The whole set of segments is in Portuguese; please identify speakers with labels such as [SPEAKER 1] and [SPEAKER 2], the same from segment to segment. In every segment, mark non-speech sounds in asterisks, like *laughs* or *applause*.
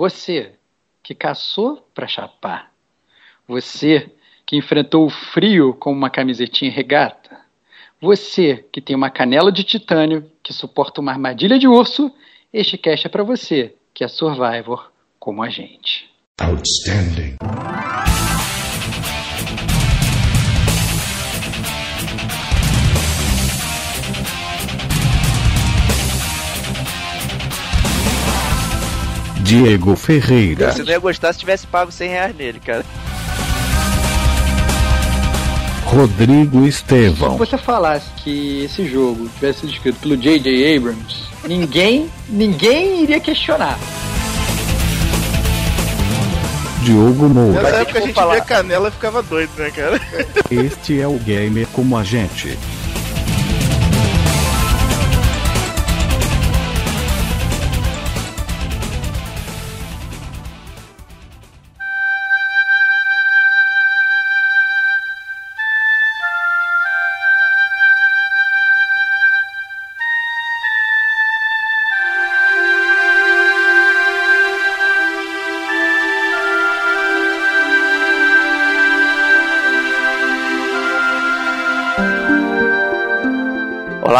[SPEAKER 1] Você que caçou para chapar. Você que enfrentou o frio com uma camisetinha regata. Você que tem uma canela de titânio que suporta uma armadilha de urso. Este cast é para você que é Survivor como a gente. Outstanding.
[SPEAKER 2] Diego Ferreira.
[SPEAKER 3] Você não ia gostar se tivesse pago 100 reais nele, cara.
[SPEAKER 2] Rodrigo Estevão.
[SPEAKER 1] Se você falasse que esse jogo tivesse sido escrito pelo J.J. Abrams, ninguém, ninguém iria questionar.
[SPEAKER 2] Diogo Moura.
[SPEAKER 4] Nessa época a gente falar... via canela e ficava doido, né, cara?
[SPEAKER 2] Este é o Gamer como a gente.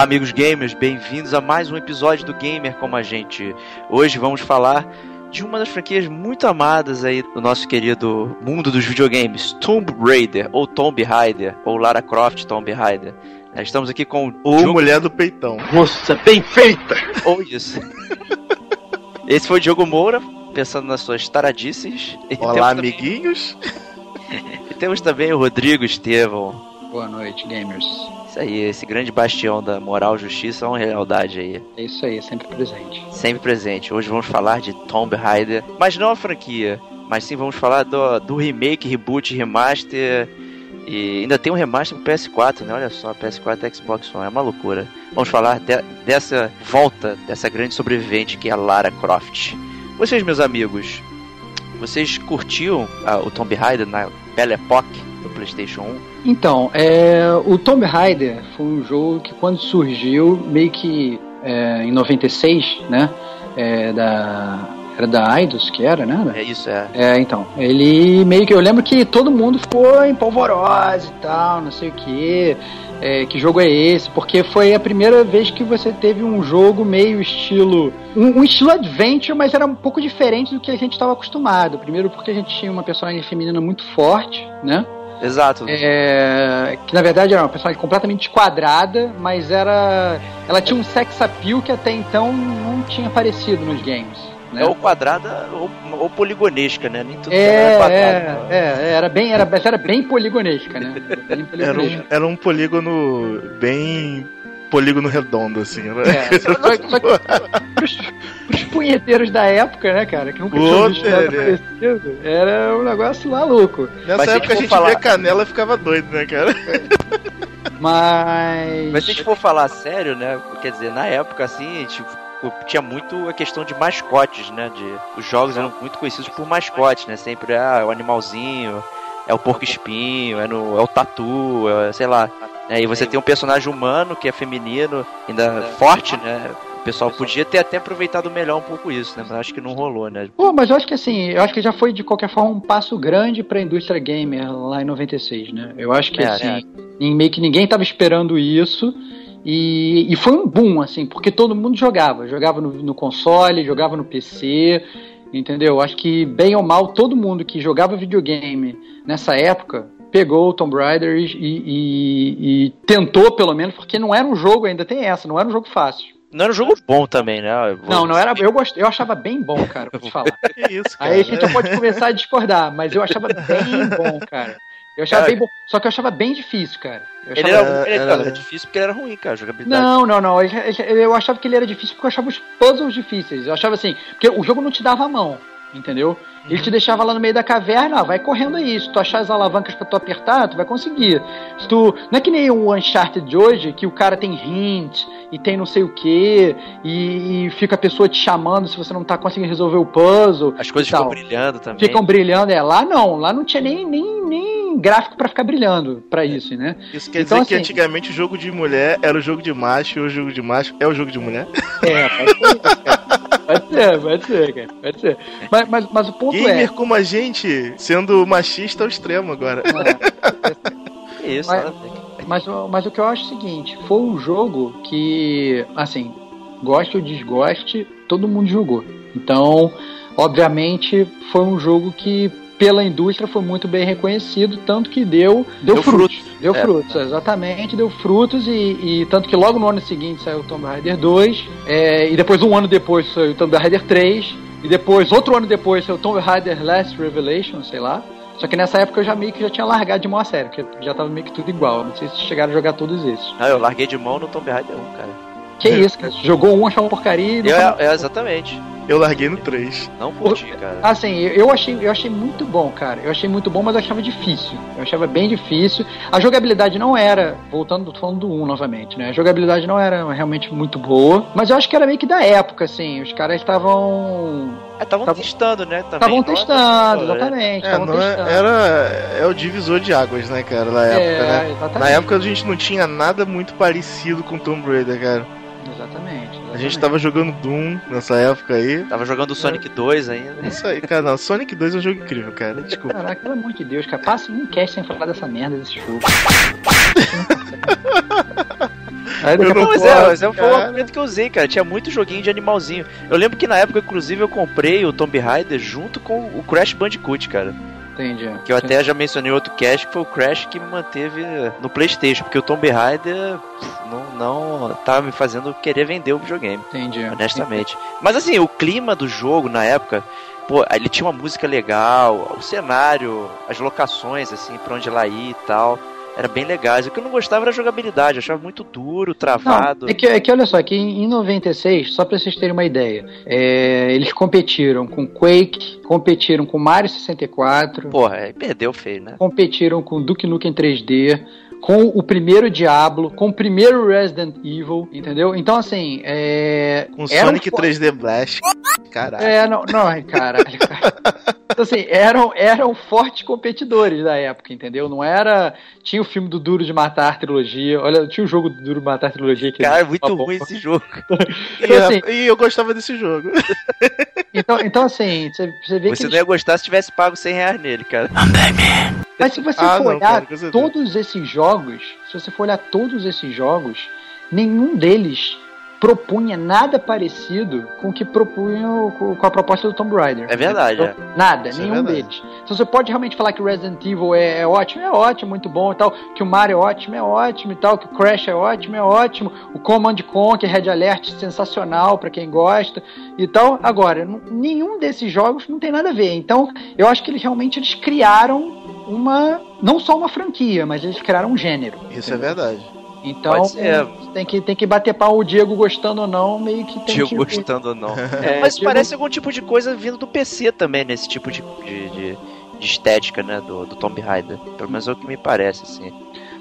[SPEAKER 3] Olá, amigos gamers, bem-vindos a mais um episódio do Gamer como a gente. Hoje vamos falar de uma das franquias muito amadas aí do nosso querido mundo dos videogames, Tomb Raider, ou Tomb Raider, ou Lara Croft Tomb Raider. Estamos aqui com
[SPEAKER 4] o Diogo... Mulher do Peitão.
[SPEAKER 1] Moça bem feita!
[SPEAKER 3] Ou isso. *laughs* Esse foi o Diogo Moura, pensando nas suas taradices.
[SPEAKER 4] Olá, amiguinhos. *laughs*
[SPEAKER 3] e temos também o Rodrigo Estevão.
[SPEAKER 1] Boa noite, gamers.
[SPEAKER 3] Isso aí, esse grande bastião da moral, justiça e realidade aí.
[SPEAKER 1] É isso aí, sempre presente.
[SPEAKER 3] Sempre presente. Hoje vamos falar de Tomb Raider, mas não a franquia, mas sim vamos falar do, do remake, reboot, remaster. E ainda tem um remaster pro PS4, né? Olha só, PS4 e Xbox One, é uma loucura. Vamos falar de, dessa volta, dessa grande sobrevivente que é a Lara Croft. Vocês, meus amigos, vocês curtiam uh, o Tomb Raider na Belle Époque? do PlayStation 1?
[SPEAKER 1] Então, é, o Tomb Raider foi um jogo que quando surgiu, meio que é, em 96, né? É, da, era da Eidos que era, né?
[SPEAKER 3] É isso, é.
[SPEAKER 1] É, então. Ele meio que. Eu lembro que todo mundo ficou em polvorosa e tal, não sei o que. É, que jogo é esse? Porque foi a primeira vez que você teve um jogo meio estilo. Um, um estilo adventure, mas era um pouco diferente do que a gente estava acostumado. Primeiro porque a gente tinha uma personagem feminina muito forte, né?
[SPEAKER 3] Exato.
[SPEAKER 1] É, que na verdade era uma personagem completamente quadrada, mas era. Ela tinha um sex appeal que até então não tinha aparecido nos games. Né?
[SPEAKER 3] É ou quadrada ou, ou, poligonesca, né? Nem tudo
[SPEAKER 1] é, era quadrado. É, é, era bem, era, era bem poligonesca, né?
[SPEAKER 4] Bem poligonesca. *laughs* Era, um, era um polígono bem polígono redondo, assim, né? É, só, só, só
[SPEAKER 1] que *laughs* os, os, punheteiros da época, né, cara, que nunca tinham visto era um negócio maluco.
[SPEAKER 4] Nessa Mas época a gente falar... via canela e ficava doido, né, cara?
[SPEAKER 1] Mas...
[SPEAKER 3] Mas se a gente for falar sério, né, quer dizer, na época, assim, a gente tinha muito a questão de mascotes, né, de... Os jogos eram muito conhecidos por mascotes, né, sempre, ah, o animalzinho é o porco espinho, é, no, é o tatu, é, sei lá. É, e você tem um personagem humano que é feminino, ainda forte, né? O pessoal podia ter até aproveitado melhor um pouco isso, né? Mas acho que não rolou, né?
[SPEAKER 1] Pô, mas eu acho que assim, eu acho que já foi de qualquer forma um passo grande para a indústria gamer lá em 96, né? Eu acho que é, assim, é. meio que ninguém tava esperando isso. E, e, foi um boom, assim, porque todo mundo jogava. Jogava no, no console, jogava no PC, entendeu? Acho que, bem ou mal, todo mundo que jogava videogame nessa época pegou o Tomb Raider e, e, e, tentou, pelo menos, porque não era um jogo, ainda tem essa, não era um jogo fácil.
[SPEAKER 3] Não era um jogo bom também, né?
[SPEAKER 1] Vou... Não, não era. Eu, gost, eu achava bem bom, cara, pra te *laughs* falar. que isso, cara. Aí a gente pode começar a discordar, mas eu achava bem bom, cara. Eu achava cara, bem bom. Só que eu achava bem difícil, cara.
[SPEAKER 3] Ele, era, ele era, era, difícil porque ele era ruim, cara, jogabilidade.
[SPEAKER 1] Não, não, não. Eu, eu achava que ele era difícil porque eu achava os puzzles difíceis. Eu achava assim, porque o jogo não te dava a mão entendeu? Ele te deixava lá no meio da caverna, vai correndo aí. Se tu achar as alavancas pra tu apertar, tu vai conseguir. Se tu. Não é que nem o Uncharted de hoje, que o cara tem hint e tem não sei o que, e, e, fica a pessoa te chamando se você não tá conseguindo resolver o puzzle.
[SPEAKER 3] As coisas ficam brilhando também.
[SPEAKER 1] Ficam brilhando, é. Lá não, lá não tinha nem, nem, nem gráfico para ficar brilhando para isso, né?
[SPEAKER 4] Isso quer então, dizer assim, que antigamente o jogo de mulher era o jogo de macho e o jogo de macho é o jogo de mulher?
[SPEAKER 1] É, pode ser, pode ser, pode ser, cara. Pode ser. Mas, mas, mas o ponto
[SPEAKER 4] Gamer
[SPEAKER 1] é.
[SPEAKER 4] como a gente, sendo machista ao extremo agora.
[SPEAKER 3] Que isso,
[SPEAKER 1] Mas-. Mas, mas o que eu acho é o seguinte: foi um jogo que, assim, goste ou desgoste, todo mundo jogou. Então, obviamente, foi um jogo que pela indústria foi muito bem reconhecido, tanto que deu, deu,
[SPEAKER 3] Deu
[SPEAKER 1] frutos. Deu
[SPEAKER 3] É.
[SPEAKER 1] frutos, exatamente, deu frutos e, e tanto que logo no ano seguinte saiu o Tomb Raider 2, é, e depois um ano depois saiu o Tomb Raider 3, e depois, outro ano depois, saiu o Tomb Raider Last Revelation, sei lá. Só que nessa época eu já meio que já tinha largado de mão a sério, porque já tava meio que tudo igual. Não sei se chegaram a jogar todos esses.
[SPEAKER 3] Não, eu larguei de mão no Tomb Raider 1, cara.
[SPEAKER 1] Que isso, cara? Jogou um, achou uma porcaria e
[SPEAKER 3] Eu,
[SPEAKER 1] foi-
[SPEAKER 3] é, exatamente.
[SPEAKER 4] Eu larguei no 3.
[SPEAKER 3] Não curti, cara.
[SPEAKER 1] Assim, eu eu achei, eu achei muito bom, cara. Eu achei muito bom, mas eu achava difícil. Eu achava bem difícil. A jogabilidade não era, voltando, tô falando do 1 novamente, né? A jogabilidade não era realmente muito boa, mas eu acho que era meio que da época, assim. Os caras estavam.
[SPEAKER 3] Estavam
[SPEAKER 1] Tava-
[SPEAKER 3] testando, né?
[SPEAKER 1] Estavam
[SPEAKER 3] é-
[SPEAKER 1] testando,
[SPEAKER 3] né?
[SPEAKER 1] exatamente.
[SPEAKER 4] É, é,
[SPEAKER 1] testando.
[SPEAKER 4] era. É o divisor de águas, né, cara, na época,
[SPEAKER 1] É,
[SPEAKER 4] né?
[SPEAKER 1] exatamente.
[SPEAKER 4] Na época a gente não tinha nada muito parecido com Tomb Raider, cara.
[SPEAKER 1] Exatamente.
[SPEAKER 4] A gente tava jogando Doom nessa época aí.
[SPEAKER 3] Tava jogando o Sonic 2 ainda.
[SPEAKER 4] Isso aí, cara, não, Sonic 2 é um jogo incrível, cara. Desculpa.
[SPEAKER 1] Caraca, pelo amor de Deus, cara. Passa um cast sem falar dessa merda desse jogo. *laughs* Aí
[SPEAKER 4] Eu não
[SPEAKER 3] Pois é, mas é, foi o
[SPEAKER 4] cara.
[SPEAKER 3] argumento que eu usei, cara. Tinha muito joguinho de animalzinho. Eu lembro que na época, inclusive, eu comprei o Tomb Raider junto com o Crash Bandicoot, cara.
[SPEAKER 1] Entendi.
[SPEAKER 3] Que eu até já mencionei outro cast, que foi o Crash que me manteve no Playstation. Porque o Tomb Raider não, não tava me fazendo querer vender o videogame.
[SPEAKER 1] Entendi.
[SPEAKER 3] honestamente. Mas assim, o clima do jogo na época, pô, ele tinha uma música legal, o cenário, as locações, assim, pra onde ela ia e tal. Era bem legais. O que eu não gostava era a jogabilidade, eu achava muito duro, travado.
[SPEAKER 1] Não, é, que, é que olha só, que em em 96, só pra vocês terem uma ideia, é, eles competiram com Quake, competiram com Mario 64,
[SPEAKER 3] Porra, aí perdeu feio, né?
[SPEAKER 1] competiram com Duke Nukem 3D, com o primeiro Diablo, com o primeiro Resident Evil, entendeu? Então, assim, é.
[SPEAKER 4] Com
[SPEAKER 1] era um
[SPEAKER 4] Sonic
[SPEAKER 1] fo-
[SPEAKER 4] 3D Blast. Caralho.
[SPEAKER 1] É, não, não, ai, caralho, cara. Então, assim, eram, eram fortes competidores da época, entendeu? Não era. Tinha o filme do Duro de Matar trilogia. Olha, tinha o jogo do Duro de Matar trilogia que
[SPEAKER 3] Cara, é muito
[SPEAKER 1] uma
[SPEAKER 3] ruim esse jogo. *laughs*
[SPEAKER 4] E,
[SPEAKER 1] Então, assim,
[SPEAKER 4] e eu gostava desse jogo.
[SPEAKER 1] então, então, assim, você, você vê
[SPEAKER 3] Você
[SPEAKER 1] que.
[SPEAKER 3] não ia gostar se tivesse pago 100 reais nele, cara.
[SPEAKER 1] Mas se você
[SPEAKER 4] Ah,
[SPEAKER 1] for
[SPEAKER 4] não,
[SPEAKER 1] olhar
[SPEAKER 4] cara,
[SPEAKER 1] todos esses jogos, se você for olhar todos esses jogos, nenhum deles propunha nada parecido com o que propunha o- com a proposta do Tomb Raider.
[SPEAKER 3] É verdade,
[SPEAKER 1] Então, Nada,
[SPEAKER 4] Isso é
[SPEAKER 1] nenhum
[SPEAKER 4] verdade.
[SPEAKER 1] deles. Então você pode realmente falar que o Resident Evil é, é ótimo, é ótimo, muito bom e tal, que o Mario é ótimo, é ótimo e tal, que o Crash é ótimo, é ótimo, o Command Conquer, Red Alert, sensacional pra quem gosta e tal. Agora, nenhum desses jogos não tem nada a ver. Então, eu acho que eles realmente eles criaram uma, não só uma franquia, mas eles criaram um gênero.
[SPEAKER 4] Isso é verdade.
[SPEAKER 1] Então,
[SPEAKER 3] Pode ser.
[SPEAKER 1] tem que, tem que bater pau o Diego gostando ou não, meio que tem
[SPEAKER 3] Diego
[SPEAKER 1] que...
[SPEAKER 3] gostando ou não. *laughs*
[SPEAKER 1] É,
[SPEAKER 3] Mas
[SPEAKER 1] Diego-
[SPEAKER 3] parece algum tipo de coisa vindo do PC também, nesse tipo de, de, de- de estética, né? Do, do Tomb Raider. Pelo menos é o que me parece, assim.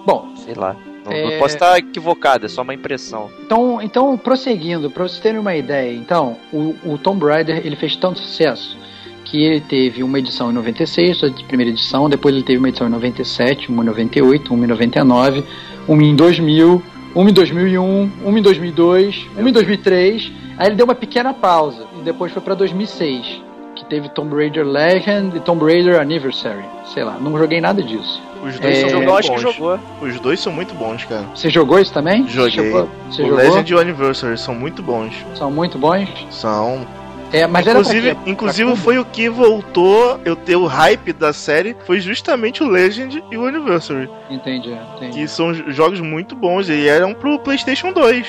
[SPEAKER 1] Bom,
[SPEAKER 3] Sei lá. Não,
[SPEAKER 1] É.
[SPEAKER 3] não posso estar equivocado, é só uma impressão.
[SPEAKER 1] Então, então prosseguindo, para vocês terem uma ideia, então, o, o Tomb Raider ele fez tanto sucesso que ele teve uma edição em 96, a primeira edição, depois ele teve uma edição em 97, uma em 98, uma em 99, uma em 2000, uma em 2001, uma em 2002, uma em 2003. Aí ele deu uma pequena pausa e depois foi para 2006, que teve Tomb Raider Legend e Tomb Raider Anniversary. Sei lá, não joguei nada disso.
[SPEAKER 4] Os dois
[SPEAKER 1] É,
[SPEAKER 4] são
[SPEAKER 3] Jogou,
[SPEAKER 4] muito
[SPEAKER 3] acho que
[SPEAKER 4] bons.
[SPEAKER 3] jogou.
[SPEAKER 4] Os dois são muito bons, cara.
[SPEAKER 1] Você jogou isso também?
[SPEAKER 4] Joguei.
[SPEAKER 1] Você jogou? Você
[SPEAKER 4] o
[SPEAKER 1] jogou?
[SPEAKER 4] Legend e o Anniversary são muito bons.
[SPEAKER 1] São muito bons.
[SPEAKER 4] São.
[SPEAKER 1] É, mas
[SPEAKER 4] inclusive,
[SPEAKER 1] pra
[SPEAKER 4] inclusive
[SPEAKER 1] Pra
[SPEAKER 4] foi o que voltou eu ter o hype da série. Foi justamente o Legend e o Anniversary.
[SPEAKER 1] Entendi, entendi.
[SPEAKER 4] Que são jogos muito bons e eram pro PlayStation 2.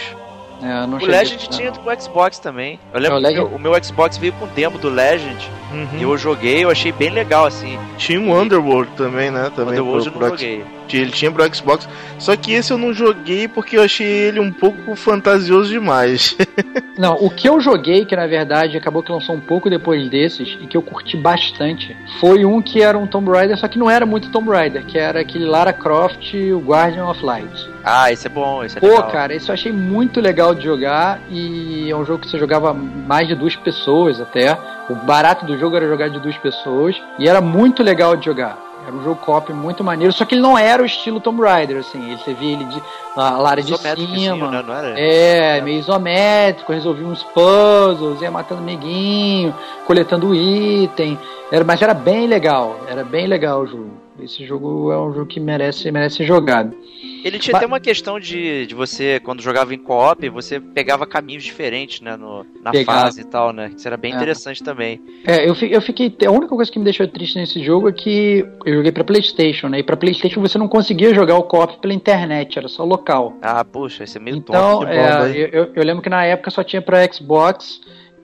[SPEAKER 1] É,
[SPEAKER 3] O Legend
[SPEAKER 1] a-
[SPEAKER 3] tinha com o Xbox também. Eu lembro
[SPEAKER 1] É, o
[SPEAKER 3] que
[SPEAKER 1] Legend-
[SPEAKER 3] o meu, o meu Xbox veio com demo do Legend.
[SPEAKER 4] Uhum.
[SPEAKER 3] E eu joguei, eu achei bem legal, assim.
[SPEAKER 4] Tinha um Underworld também, né? Também
[SPEAKER 3] Underworld eu
[SPEAKER 4] pro-
[SPEAKER 3] não
[SPEAKER 4] pro
[SPEAKER 3] joguei.
[SPEAKER 4] Ele tinha pro Xbox. Só que esse eu não joguei porque eu achei ele um pouco fantasioso demais. *laughs*
[SPEAKER 1] Não, o que eu joguei, que na verdade acabou que lançou um pouco depois desses, e que eu curti bastante, foi um que era um Tomb Raider, só que não era muito Tomb Raider, que era aquele Lara Croft, o Guardian of Light.
[SPEAKER 3] Ah, esse é bom, esse é
[SPEAKER 1] Pô,
[SPEAKER 3] legal.
[SPEAKER 1] cara, esse eu achei muito legal de jogar, e é um jogo que você jogava mais de duas pessoas até. O barato do jogo era jogar de duas pessoas, e era muito legal de jogar. Era um jogo co-op muito maneiro, só que ele não era o estilo Tomb Raider, assim. Você via ele de a Lara de cima.
[SPEAKER 3] Né? Não era?
[SPEAKER 1] É, é, meio isométrico, resolvia uns puzzles, ia matando amiguinho, coletando item. Era, mas era bem legal, era bem legal o jogo. Esse jogo é um jogo que merece, merece ser jogado.
[SPEAKER 3] Ele tinha até uma questão de, de você, quando jogava em co-op, você pegava caminhos diferentes, né, no, na pegava. fase e tal, né? Isso era bem é. interessante também.
[SPEAKER 1] É, eu, eu fiquei. A única coisa que me deixou triste nesse jogo é que eu joguei pra PlayStation, né? E pra PlayStation você não conseguia jogar o co-op pela internet, era só local.
[SPEAKER 3] Ah, puxa, isso é meio
[SPEAKER 1] então, tonto. Então, é, eu, eu lembro que na época só tinha pra Xbox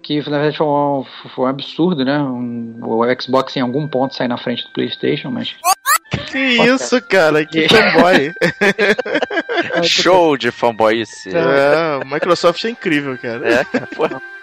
[SPEAKER 1] que na verdade foi um, foi um absurdo, né? Um, o Xbox em algum ponto sai na frente do PlayStation, mas.
[SPEAKER 4] Que isso, cara? Que fanboy. *laughs* *laughs*
[SPEAKER 3] Show de fanboyice.
[SPEAKER 4] É, o Microsoft é incrível, cara. É,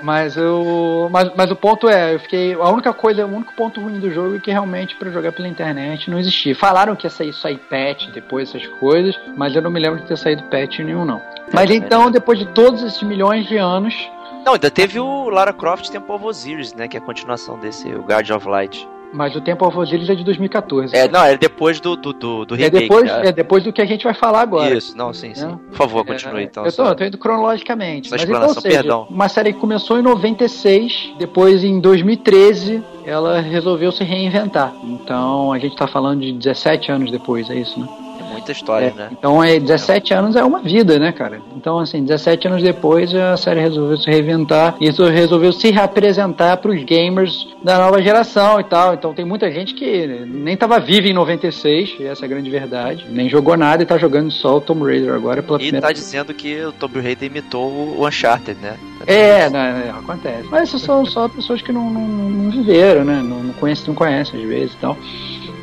[SPEAKER 1] mas, o, mas, mas o ponto é, eu fiquei. A única coisa, o único ponto ruim do jogo é que realmente para jogar pela internet não existia. Falaram que ia sair só patch depois, essas coisas, mas eu não me lembro de ter saído patch nenhum, não. Mas então, depois de todos esses milhões de anos,
[SPEAKER 3] não, ainda teve o Lara Croft Temple of Osiris, né? Que é a continuação desse, o Guardian of Light.
[SPEAKER 1] Mas o Temple of Osiris é de 2014.
[SPEAKER 3] É, não, é depois do, do, do, do é remake.
[SPEAKER 1] É depois, né? é depois do que a gente vai falar agora.
[SPEAKER 3] Isso, não, sim, sim. Por favor, continue é, então.
[SPEAKER 1] Eu tô, eu tô indo cronologicamente.
[SPEAKER 3] Mas então, seja,
[SPEAKER 1] perdão. Uma série que começou em 96, depois em 2013 ela resolveu se reinventar. Então a gente tá falando de 17 anos depois, é isso, né?
[SPEAKER 3] Muita história,
[SPEAKER 1] é,
[SPEAKER 3] né?
[SPEAKER 1] Então, é, 17 anos é uma vida, né, cara? Então, assim, 17 anos depois a série resolveu se reinventar e resolveu se reapresentar para os gamers da nova geração e tal. Então, tem muita gente que nem tava viva em 96, essa é a grande verdade, nem jogou nada e tá jogando só o Tomb Raider agora pela
[SPEAKER 3] e primeira E tá dizendo que o Tomb Raider imitou o Uncharted, né?
[SPEAKER 1] É, não, não, não, acontece. Mas isso são só pessoas que não, não, não viveram, né? Não, não conhecem, não conhecem às vezes e tal.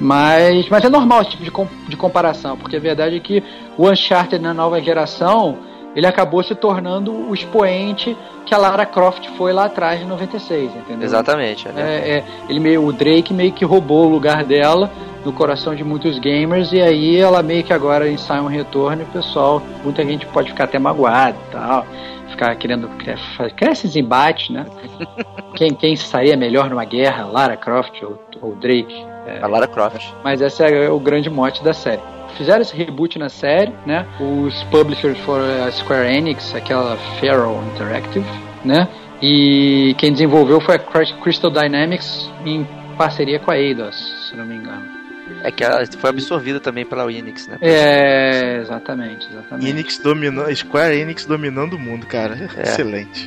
[SPEAKER 1] Mas, mas é normal esse tipo de, com, de comparação, porque a verdade é que o Uncharted na nova geração ele acabou se tornando o expoente que a Lara Croft foi lá atrás em 96, entendeu?
[SPEAKER 3] Exatamente. É,
[SPEAKER 1] é, é, ele meio, o Drake meio que roubou o lugar dela no coração de muitos gamers e aí ela meio que agora ensaia um retorno e o pessoal, muita gente pode ficar até magoado e tal, ficar querendo criar esses embates, né? *laughs* quem, quem sairia melhor numa guerra, Lara Croft ou, ou Drake?
[SPEAKER 3] É, a Lara Croft.
[SPEAKER 1] Mas esse é o grande mote da série. Fizeram esse reboot na série, né? Os publishers foram a Square Enix, aquela Feral Interactive, né? E quem desenvolveu foi a Crystal Dynamics em parceria com a Eidos, se não me engano.
[SPEAKER 3] É que ela foi absorvida também pela Enix, né?
[SPEAKER 1] É, exatamente, exatamente.
[SPEAKER 4] Enix dominando, Square Enix dominando o mundo, cara. É. Excelente.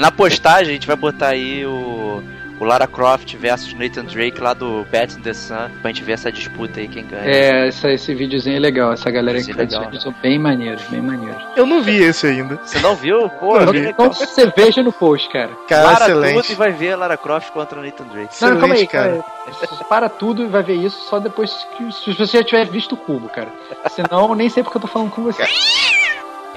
[SPEAKER 3] Na postagem a gente vai botar aí o o Lara Croft versus Nathan Drake lá do Bat in the Sun, pra gente ver essa disputa aí, quem ganha.
[SPEAKER 1] É, essa, esse videozinho é legal, essa galera que faz vídeos são bem maneiros, bem maneiros.
[SPEAKER 4] Eu não vi esse ainda.
[SPEAKER 3] Você não viu? *laughs*
[SPEAKER 1] Pô, não, então você veja no post, cara.
[SPEAKER 3] Cara, para excelente. tudo e vai ver Lara Croft contra o Nathan Drake.
[SPEAKER 1] Excelente, não, calma aí, cara. Você *laughs* para tudo e vai ver isso só depois que se você já tiver visto o cubo, cara. Senão, nem sei porque eu tô falando com você.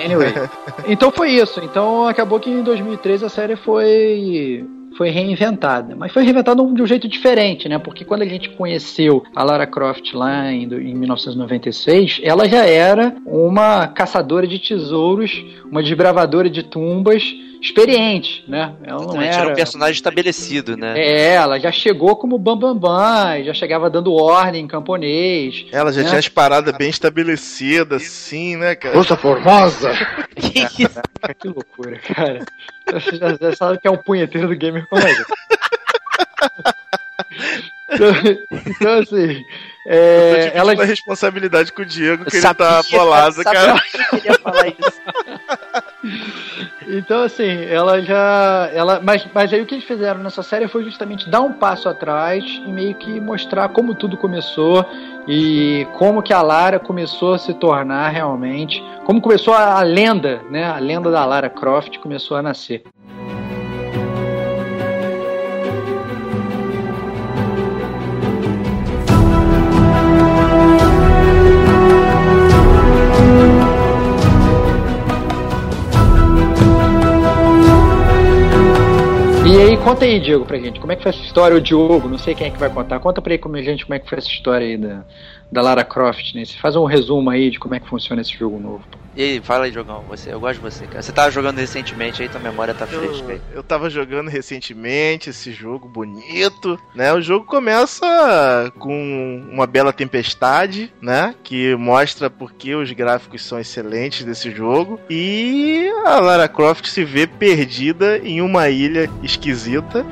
[SPEAKER 1] Anyway. *laughs* Então foi isso. Então acabou que em 2013 a série foi foi reinventada. Mas foi reinventada de um jeito diferente, né? Porque quando a gente conheceu a Lara Croft lá em, em 1996, ela já era uma caçadora de tesouros, uma desbravadora de tumbas, experiente, né?
[SPEAKER 3] Ela não era... era um personagem estabelecido, né?
[SPEAKER 1] É, ela já chegou como Bambambam, Bam, Bam, já chegava dando ordem em camponês.
[SPEAKER 4] Ela já né? tinha as paradas bem estabelecidas, assim, né, cara?
[SPEAKER 1] Moça formosa! *laughs* que, *laughs* que loucura, cara. Você já, já sabe que é um punheteiro do gamer como é. *laughs* Então, então, assim. É,
[SPEAKER 4] ela a responsabilidade com o Diego, que ele tá bolado, cara. Eu queria falar isso. *laughs*
[SPEAKER 1] Então, assim, ela já. Ela, mas, mas aí o que eles fizeram nessa série foi justamente dar um passo atrás e meio que mostrar como tudo começou e como que a Lara começou a se tornar realmente. Como começou a, a lenda, né? A lenda da Lara Croft começou a nascer. ये conta aí, Diego, pra gente. Como é que foi essa história? O Diogo, não sei quem é que vai contar. Conta pra aí como, gente como é que foi essa história aí da, da Lara Croft, né? Você faz um resumo aí de como é que funciona esse jogo novo.
[SPEAKER 3] E aí, fala aí, Jogão, você, eu gosto de você, cara. Você tava jogando recentemente aí, tua memória tá fresca aí.
[SPEAKER 4] Eu tava jogando recentemente esse jogo bonito, né? O jogo começa com uma bela tempestade, né? Que mostra porque os gráficos são excelentes desse jogo. E a Lara Croft se vê perdida em uma ilha esquisita visita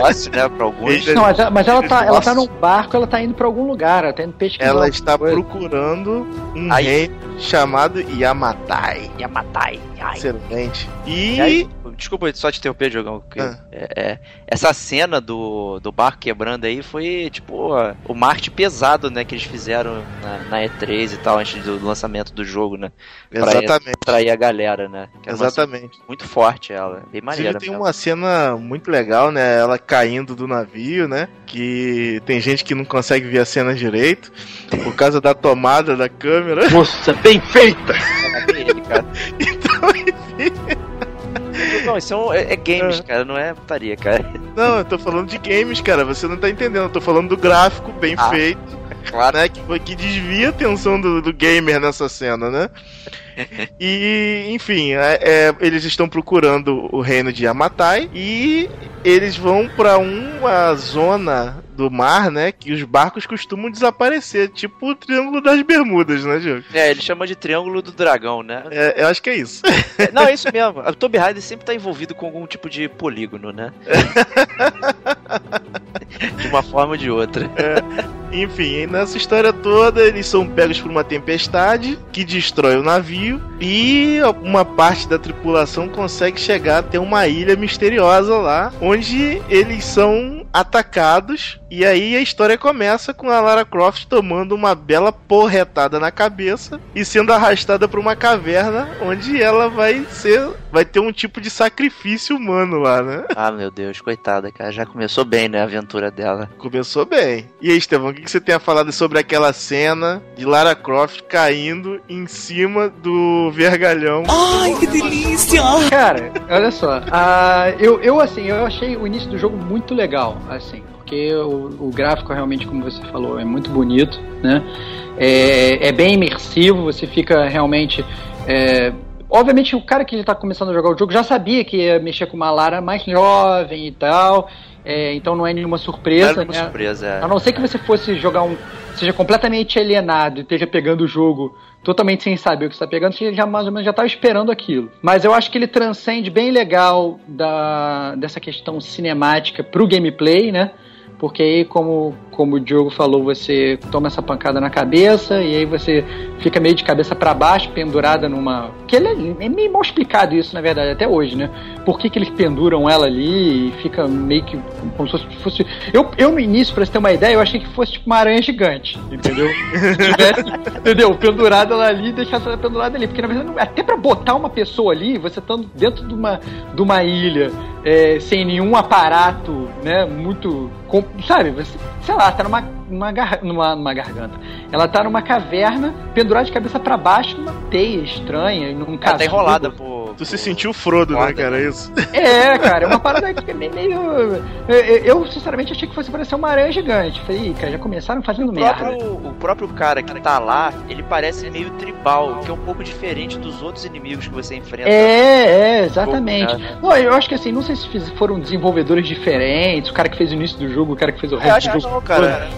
[SPEAKER 3] Lost, né? Pra alguns.
[SPEAKER 1] Não, mas, mas ela, tá, ela tá num barco, ela tá indo pra algum lugar, ela tá indo pesquisar.
[SPEAKER 4] Ela está procurando um
[SPEAKER 3] Aí.
[SPEAKER 4] rei chamado Yamatai.
[SPEAKER 3] Yamatai. Ai.
[SPEAKER 4] Excelente. E,
[SPEAKER 3] E aí, desculpa só te interromper, Jogão. porque,
[SPEAKER 4] Ah.
[SPEAKER 3] é, é, essa cena do, do barco quebrando aí foi, tipo, o marketing pesado, né, que eles fizeram na, na E3 e tal, antes do lançamento do jogo, né? Pra
[SPEAKER 4] exatamente.
[SPEAKER 3] atrair a galera, né? Cena
[SPEAKER 4] Exatamente.
[SPEAKER 3] muito forte ela, bem maneira.
[SPEAKER 4] tem
[SPEAKER 3] mesmo.
[SPEAKER 4] uma cena muito legal, né? Ela caindo do navio, né? Que tem gente que não consegue ver a cena direito por causa da tomada da câmera.
[SPEAKER 1] Nossa, bem feita! *laughs*
[SPEAKER 4] Então, enfim.
[SPEAKER 3] Não, isso é, um- é- é games, cara, não é putaria, cara.
[SPEAKER 4] Não, eu tô falando de games, cara. Você não tá entendendo. Eu tô falando do gráfico bem
[SPEAKER 3] Ah.
[SPEAKER 4] feito,
[SPEAKER 3] Claro.
[SPEAKER 4] né? Que, que desvia a atenção do, do gamer nessa cena, né? *laughs* E, enfim, é- é, eles estão procurando o reino de Yamatai e eles vão pra uma zona do mar, né? Que os barcos costumam desaparecer, tipo o Triângulo das Bermudas, né, Diego?
[SPEAKER 3] É, ele chama de Triângulo do Dragão, né?
[SPEAKER 4] É, eu acho que é isso.
[SPEAKER 3] É, Não, é isso mesmo. A Tomb Raider sempre tá envolvido com algum tipo de polígono, né? *laughs* de uma forma ou de outra.
[SPEAKER 4] Enfim, e nessa história toda eles são pegos por uma tempestade que destrói o navio e uma parte da tripulação consegue chegar até uma ilha misteriosa lá, onde eles são atacados e aí a história começa com a Lara Croft tomando uma bela porretada na cabeça e sendo arrastada para uma caverna onde ela vai ser vai ter um tipo de sacrifício humano lá, né?
[SPEAKER 3] Ah, meu Deus, coitada, cara. Já começou bem, né, a aventura dela.
[SPEAKER 4] Começou bem. E aí, Estevão, o que que você tem a falar sobre aquela cena de Lara Croft caindo em cima do vergalhão?
[SPEAKER 1] Cara, olha só. ah, eu, eu, assim, eu achei o início do jogo muito legal, assim. Porque o, o gráfico, realmente, como você falou, é muito bonito, né? É, é bem imersivo, você fica realmente... é, obviamente, o cara que está começando a jogar o jogo já sabia que ia mexer com uma Lara mais jovem e tal. é, então não é nenhuma surpresa,
[SPEAKER 3] Era uma
[SPEAKER 1] né?
[SPEAKER 3] surpresa. é.
[SPEAKER 1] A não ser que você fosse jogar um. seja completamente alienado e esteja pegando o jogo totalmente sem saber o que está pegando, você já mais ou menos já estava esperando aquilo. Mas eu acho que ele transcende bem legal da, dessa questão cinemática pro gameplay, né? Porque aí, como, como o Diogo falou, você toma essa pancada na cabeça e aí você fica meio de cabeça para baixo, pendurada numa. Que é, é meio mal explicado isso, na verdade, até hoje, né? Por que, que eles penduram ela ali e fica meio que como se fosse. Eu, eu no início, pra você ter uma ideia, eu achei que fosse tipo uma aranha gigante, entendeu? Se tivesse, entendeu? Pendurada ela ali e deixasse ela pendurada ali. Porque na verdade, até pra botar uma pessoa ali, você estando dentro de uma, de uma ilha, é, sem nenhum aparato, né? Muito. com- sabe? Você, sei lá, tá numa, numa, numa, numa garganta. Ela tá numa caverna, pendurada de cabeça pra baixo, numa teia estranha, num
[SPEAKER 3] Ela
[SPEAKER 1] casulo.
[SPEAKER 3] tá enrolada por.
[SPEAKER 4] Tu se sentiu Frodo, né,
[SPEAKER 3] Foda,
[SPEAKER 4] cara?
[SPEAKER 3] né?
[SPEAKER 4] Isso. *laughs*
[SPEAKER 1] É, cara, é uma parada que é meio. meio- eu, eu, sinceramente, achei que fosse parecer uma aranha gigante. Falei, "Ih, cara, já começaram fazendo
[SPEAKER 3] O
[SPEAKER 1] merda.
[SPEAKER 3] próprio, o próprio cara que tá lá, ele parece meio tribal, que é um pouco diferente dos outros inimigos que você enfrenta.
[SPEAKER 1] É, é, exatamente.
[SPEAKER 3] Pouco, né?
[SPEAKER 1] Não, eu acho que assim, não sei se foram desenvolvedores diferentes, o cara que fez o início do jogo, o cara que fez o
[SPEAKER 3] É,
[SPEAKER 1] resto
[SPEAKER 3] acho
[SPEAKER 1] do jogo.
[SPEAKER 3] não, cara.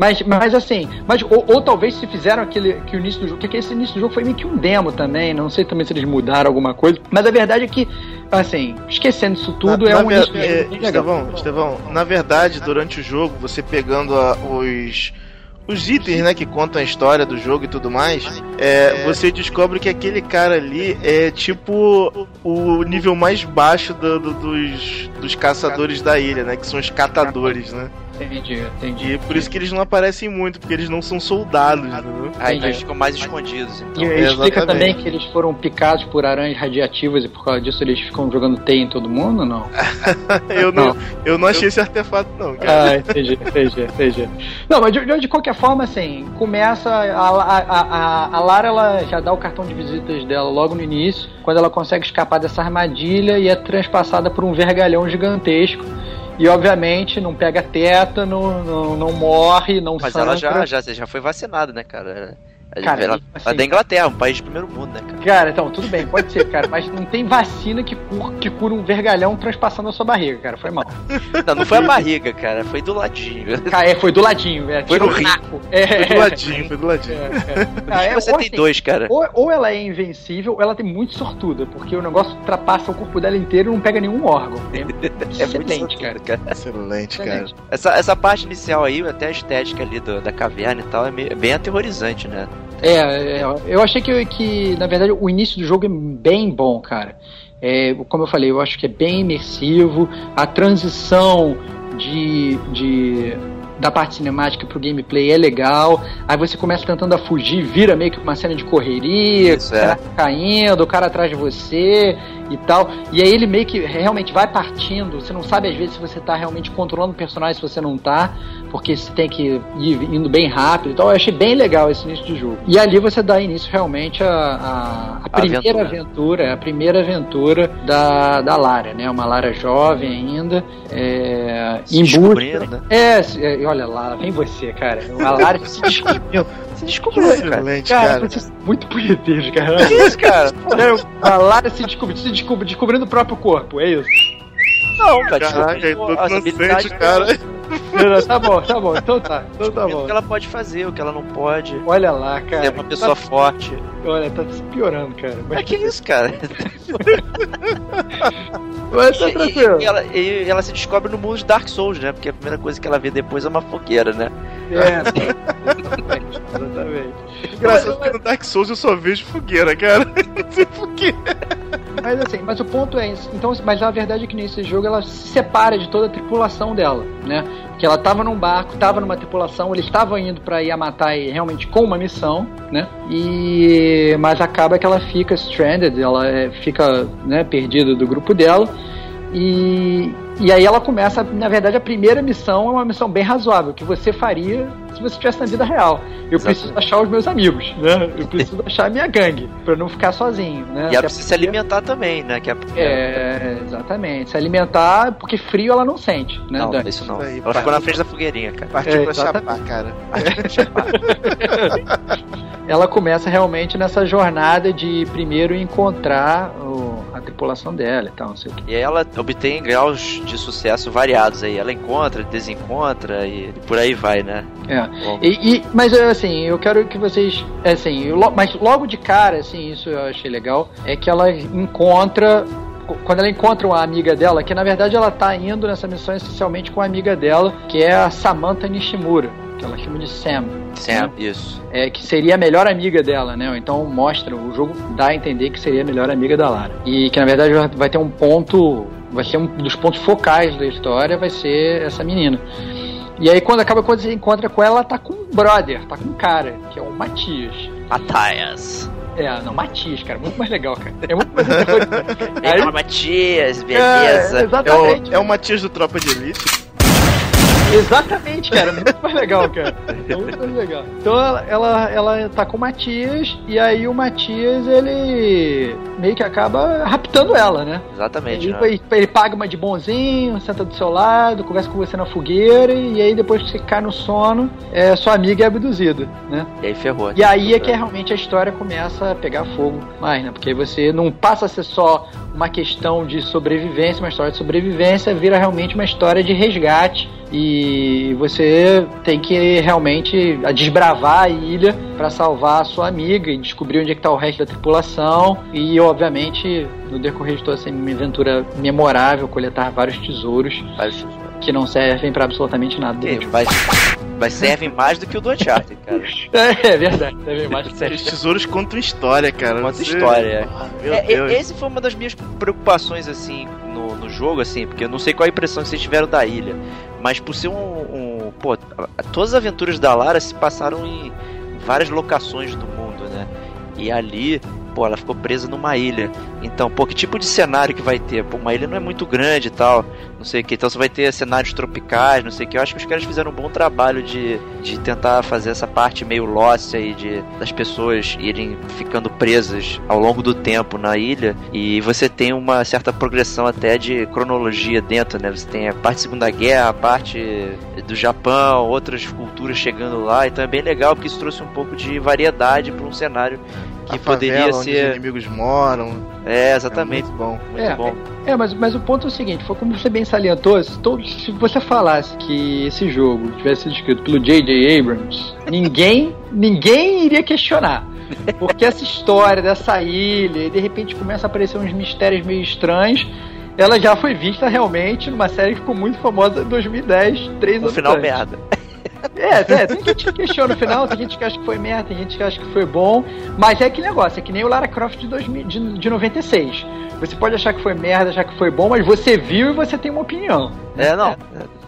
[SPEAKER 1] Mas, mas assim, mas, ou, ou talvez se fizeram aquele que o início do jogo, porque esse início do jogo foi meio que um demo também, não sei também se eles mudaram alguma coisa, mas a verdade é que, assim, esquecendo isso tudo,
[SPEAKER 4] Na-
[SPEAKER 1] é
[SPEAKER 4] na
[SPEAKER 1] um
[SPEAKER 4] ver-
[SPEAKER 1] início
[SPEAKER 4] é,
[SPEAKER 1] jogo legal.
[SPEAKER 4] Estevão, Estevão, na verdade, durante o jogo, você pegando a- os. Os itens, né, que contam a história do jogo e tudo mais, é, você descobre que aquele cara ali é tipo o nível mais baixo do- do- dos, dos caçadores da ilha, né? Que são os catadores, né?
[SPEAKER 1] Entendi, entendi.
[SPEAKER 4] E por isso que eles não aparecem muito, porque eles não são soldados, entendeu?
[SPEAKER 3] Aí eles ficam mais escondidos. Então.
[SPEAKER 1] E
[SPEAKER 4] É,
[SPEAKER 1] explica
[SPEAKER 4] exatamente.
[SPEAKER 1] também que eles foram picados por aranhas radiativas e por causa disso eles ficam jogando teia em todo mundo, não? *laughs*
[SPEAKER 4] Eu não, eu não achei esse artefato, não, cara.
[SPEAKER 1] Ah, entendi, entendi, entendi. Não, mas de, de- de qualquer forma, assim, começa. A, a, a, a Lara ela já dá o cartão de visitas dela logo no início, quando ela consegue escapar dessa armadilha e é transpassada por um vergalhão gigantesco. E obviamente não pega tétano, não, não morre, não
[SPEAKER 3] Mas
[SPEAKER 1] sangra.
[SPEAKER 3] ela já, já, já foi vacinada, né, cara?
[SPEAKER 1] Cara,
[SPEAKER 3] ela,
[SPEAKER 1] assim,
[SPEAKER 3] ela é da Inglaterra, um país de primeiro mundo, né, cara?
[SPEAKER 1] Cara, então, tudo bem, pode ser, cara, mas não tem vacina que, cur, que cura um vergalhão transpassando a sua barriga, cara. Foi mal.
[SPEAKER 3] Não, não foi a barriga, cara, foi do ladinho.
[SPEAKER 1] Cara, é, foi do ladinho, é,
[SPEAKER 3] Foi
[SPEAKER 1] tirou
[SPEAKER 3] no
[SPEAKER 1] o
[SPEAKER 3] rim.
[SPEAKER 1] naco. É,
[SPEAKER 4] Foi do ladinho, foi do ladinho.
[SPEAKER 1] É, é. Ah, é,
[SPEAKER 3] Você
[SPEAKER 1] ou
[SPEAKER 3] tem
[SPEAKER 1] assim,
[SPEAKER 3] dois, cara.
[SPEAKER 1] Ou, ou ela é invencível, ou ela tem muito sortuda, porque o negócio ultrapassa o corpo dela inteiro e não pega nenhum órgão. É, *laughs*
[SPEAKER 3] É muito
[SPEAKER 1] excelente,
[SPEAKER 3] sortudo,
[SPEAKER 1] cara.
[SPEAKER 3] cara.
[SPEAKER 4] Excelente, cara.
[SPEAKER 3] Essa, essa parte inicial aí, até a estética ali do- da caverna e tal, é, meio- é bem aterrorizante, né?
[SPEAKER 1] É, é, eu achei que, que, na verdade, o início do jogo é bem bom, cara. É, como eu falei, eu acho que é bem imersivo. A transição de, de da parte cinemática pro gameplay é legal. Aí você começa tentando a fugir, vira meio que uma cena de correria,
[SPEAKER 3] Isso,
[SPEAKER 1] o cara caindo, o cara atrás de você e tal. E aí ele meio que realmente vai partindo. Você não sabe às vezes se você tá realmente controlando o personagem, se você não tá, porque você tem que ir indo bem rápido e tal. Eu achei bem legal esse início de jogo. E ali você dá início realmente a, a, a primeira aventura. a primeira aventura da, da Lara, né? Uma Lara jovem ainda, é,
[SPEAKER 3] Se
[SPEAKER 1] em busca.
[SPEAKER 3] né?
[SPEAKER 1] É, é, olha lá, vem você, cara. A Lara se descobriu. *laughs*
[SPEAKER 3] Se descobriu, cara.
[SPEAKER 4] Excelente,
[SPEAKER 1] Cara,
[SPEAKER 4] cara.
[SPEAKER 1] muito punheteiros, cara.
[SPEAKER 3] Que isso, cara?
[SPEAKER 1] Sério, a Lara se descobriu, se descobriu, descobrindo o próprio corpo, é isso.
[SPEAKER 3] Não, cara,
[SPEAKER 4] Caraca,
[SPEAKER 3] as habilidades
[SPEAKER 4] cara.
[SPEAKER 1] Não, não, Tá bom, tá bom, então tá, então tá
[SPEAKER 3] descobrindo o
[SPEAKER 1] bom.
[SPEAKER 3] que ela pode fazer, o que ela não pode.
[SPEAKER 1] Olha lá, cara.
[SPEAKER 3] Ser uma pessoa forte.
[SPEAKER 1] Tá, olha, tá se piorando, cara.
[SPEAKER 3] Mas
[SPEAKER 1] Mas,
[SPEAKER 3] que isso, cara? *laughs*
[SPEAKER 1] mas tá
[SPEAKER 3] E-
[SPEAKER 1] tranquilo.
[SPEAKER 3] E, ela, e ela se descobre no mundo de Dark Souls, né? Porque a primeira coisa que ela vê depois é uma fogueira, né?
[SPEAKER 1] É, *laughs* exatamente, exatamente.
[SPEAKER 4] Engraçado que no Dark Souls eu só vejo fogueira, cara. Não sei porquê.
[SPEAKER 1] Mas assim, mas o ponto é isso. Então, mas a verdade é que nesse jogo ela se separa de toda a tripulação dela, né? Porque ela tava num barco, tava numa tripulação, eles estavam indo pra Yamatai realmente com uma missão, né? E mas acaba que ela fica stranded, ela é, fica, né, perdida do grupo dela. E, e aí ela começa, na verdade, a primeira missão é uma missão bem razoável, que você faria se você estivesse na vida real. Eu
[SPEAKER 3] Exatamente.
[SPEAKER 1] preciso achar os meus amigos, né? Eu preciso achar a minha gangue, pra eu não ficar sozinho, né?
[SPEAKER 3] E
[SPEAKER 1] Até
[SPEAKER 3] ela precisa se alimentar também, né? Que é,
[SPEAKER 1] é, exatamente. Se alimentar, porque frio ela não sente, né?
[SPEAKER 3] Não,
[SPEAKER 1] Dani?
[SPEAKER 3] isso não.
[SPEAKER 4] Aí,
[SPEAKER 3] Ela ficou na frente da fogueirinha, cara.
[SPEAKER 4] Partiu
[SPEAKER 1] É,
[SPEAKER 4] pra
[SPEAKER 1] exatamente. *laughs*
[SPEAKER 4] chapar, cara. *laughs*
[SPEAKER 1] Ela começa realmente nessa jornada de primeiro encontrar o- a tripulação dela e tal, não sei o quê.
[SPEAKER 3] E aí ela obtém graus de sucesso variados aí. Ela encontra, desencontra e por aí vai, né?
[SPEAKER 1] É. E, e- mas assim, eu quero que vocês. Assim, eu mas logo de cara, assim, isso eu achei legal, é que ela encontra. Quando ela encontra uma amiga dela, que na verdade ela tá indo nessa missão essencialmente com a amiga dela, que é a Samantha Nishimura, que ela chama de Sam.
[SPEAKER 3] Sam, isso.
[SPEAKER 1] é, que seria a melhor amiga dela, né? Então mostra, o jogo dá a entender que seria a melhor amiga da Lara. E que na verdade vai ter um ponto, vai ser um dos pontos focais da história, vai ser essa menina. E aí quando acaba quando você encontra com ela, ela tá com um brother, tá com um cara, que é o Matias.
[SPEAKER 3] Mataias.
[SPEAKER 1] É, não, Matias, cara, muito mais legal, cara. É muito mais.
[SPEAKER 3] Vem
[SPEAKER 1] Aí- *laughs*
[SPEAKER 3] Matias,
[SPEAKER 1] É,
[SPEAKER 3] beleza.
[SPEAKER 4] É
[SPEAKER 1] exatamente.
[SPEAKER 4] o, é o Matias do Tropa de Elite.
[SPEAKER 1] Exatamente, cara. Muito mais legal, cara. É muito mais legal. Então ela, ela, ela tá com o Matias e aí o Matias ele meio que acaba raptando ela, né?
[SPEAKER 3] Exatamente,
[SPEAKER 1] Ele,
[SPEAKER 3] né?
[SPEAKER 1] ele, ele paga uma de bonzinho, senta do seu lado, conversa com você na fogueira e aí depois que você cai no sono, é, sua amiga é abduzida, né?
[SPEAKER 3] E aí ferrou.
[SPEAKER 1] E aí é que realmente a história começa a pegar fogo mais, né? Porque aí você não passa a ser só uma questão de sobrevivência, uma história de sobrevivência, vira realmente uma história de resgate e você tem que realmente desbravar a ilha para salvar a sua amiga e descobrir onde é que tá o resto da tripulação e obviamente no decorrer de toda essa aventura memorável coletar vários tesouros
[SPEAKER 3] Mas,
[SPEAKER 1] que não servem para absolutamente nada.
[SPEAKER 3] que, mas, mas servem mais do que o do Uncharted, cara. *laughs*
[SPEAKER 1] É, é verdade, servem mais que
[SPEAKER 4] Os tesouros contam história, cara.
[SPEAKER 3] Conta história,
[SPEAKER 4] Ah, Meu
[SPEAKER 3] É,
[SPEAKER 4] Deus.
[SPEAKER 3] e- esse foi uma das minhas preocupações, assim, no, no jogo, assim, porque eu não sei qual a impressão que vocês tiveram da ilha. Mas por ser um, um pô, todas as aventuras da Lara se passaram em várias locações do mundo, né? E ali pô, ela ficou presa numa ilha. Então, pô, que tipo de cenário que vai ter? Pô, uma ilha não é muito grande e tal, não sei o que. Então você vai ter cenários tropicais, não sei o que. Eu acho que os caras fizeram um bom trabalho de, de tentar fazer essa parte meio lost aí, de, das pessoas irem ficando presas ao longo do tempo na ilha. E você tem uma certa progressão até de cronologia dentro, né? Você tem a parte da Segunda Guerra, a parte do Japão, outras culturas chegando lá. Então é bem legal porque isso trouxe um pouco de variedade para um cenário que poderia ser.
[SPEAKER 4] Onde os inimigos moram.
[SPEAKER 3] É, exatamente.
[SPEAKER 4] É muito bom.
[SPEAKER 3] Muito
[SPEAKER 1] é,
[SPEAKER 3] bom.
[SPEAKER 1] É, mas, mas o ponto é o seguinte: foi como você bem salientou, se, todo, se você falasse que esse jogo tivesse sido escrito pelo J.J. Abrams, ninguém, *laughs* ninguém iria questionar. Porque essa história dessa ilha, e de repente começa a aparecer uns mistérios meio estranhos ela já foi vista realmente numa série que ficou muito famosa em 2010, três
[SPEAKER 3] no
[SPEAKER 1] anos
[SPEAKER 3] final
[SPEAKER 1] antes.
[SPEAKER 3] merda.
[SPEAKER 1] É, é, tem gente que questiona no final, tem gente que acha que foi merda, tem gente que acha que foi bom, mas é aquele negócio, é que nem o Lara Croft de, 2000, de, de 96. Você pode achar que foi merda, achar que foi bom, mas você viu e você tem uma opinião.
[SPEAKER 3] É, não.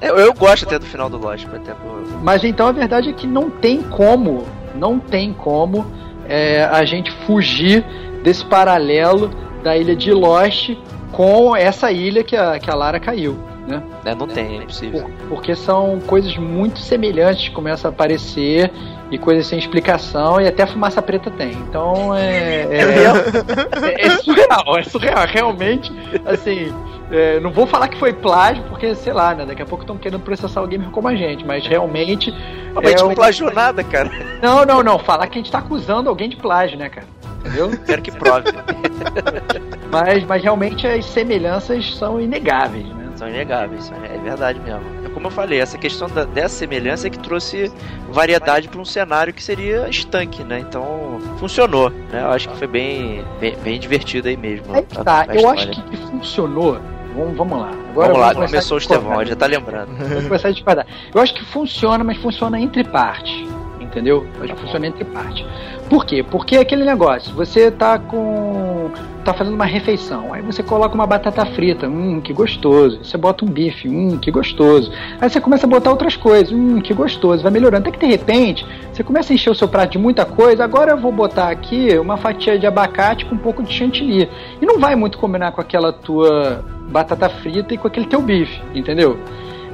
[SPEAKER 3] Eu, eu gosto até do final do Lost, até por...
[SPEAKER 1] Mas então a verdade é que não tem como, não tem como é, a gente fugir desse paralelo da ilha de Lost com essa ilha que a, que a Lara caiu. Né?
[SPEAKER 3] É, não tem, é impossível.
[SPEAKER 1] Por- porque são coisas muito semelhantes que começam a aparecer e coisas sem explicação e até fumaça preta tem. Então é, é, *laughs* é- é surreal, é surreal. Realmente, assim, é, não vou falar que foi plágio, porque sei lá, né? Daqui a pouco estão querendo processar o gamer como a gente, mas realmente.
[SPEAKER 3] Ah, mas a gente
[SPEAKER 1] é
[SPEAKER 3] não plagiou nada, cara.
[SPEAKER 1] Não, não, não. Falar que a gente tá acusando alguém de plágio, né, cara? Entendeu?
[SPEAKER 3] Quero que prove. *laughs*
[SPEAKER 1] Mas, mas realmente as semelhanças são inegáveis, né?
[SPEAKER 3] São inegáveis, é verdade mesmo. É como eu falei, essa questão da- dessa semelhança é que trouxe variedade para um cenário que seria estanque, né? Então funcionou, né? Eu acho que foi bem, bem, bem divertido aí mesmo.
[SPEAKER 1] Aí
[SPEAKER 3] a-
[SPEAKER 1] tá,
[SPEAKER 3] a
[SPEAKER 1] eu acho que, funcionou. Vamos, vamos lá. Agora
[SPEAKER 3] Vamos lá,
[SPEAKER 1] começar
[SPEAKER 3] começou o. Estevão, já tá lembrando.
[SPEAKER 1] Vou começar a discordar. Eu acho que funciona, mas funciona entre partes. Entendeu? Que funciona entre partes. Por quê? Porque é aquele negócio, você tá com. tá fazendo uma refeição, aí você coloca uma batata frita, hum, que gostoso. Você bota um bife, hum, que gostoso. Aí você começa a botar outras coisas, hum, que gostoso. Vai melhorando. Até que de repente, você começa a encher o seu prato de muita coisa. Agora eu vou botar aqui uma fatia de abacate com um pouco de chantilly. E não vai muito combinar com aquela tua batata frita e com aquele teu bife, entendeu?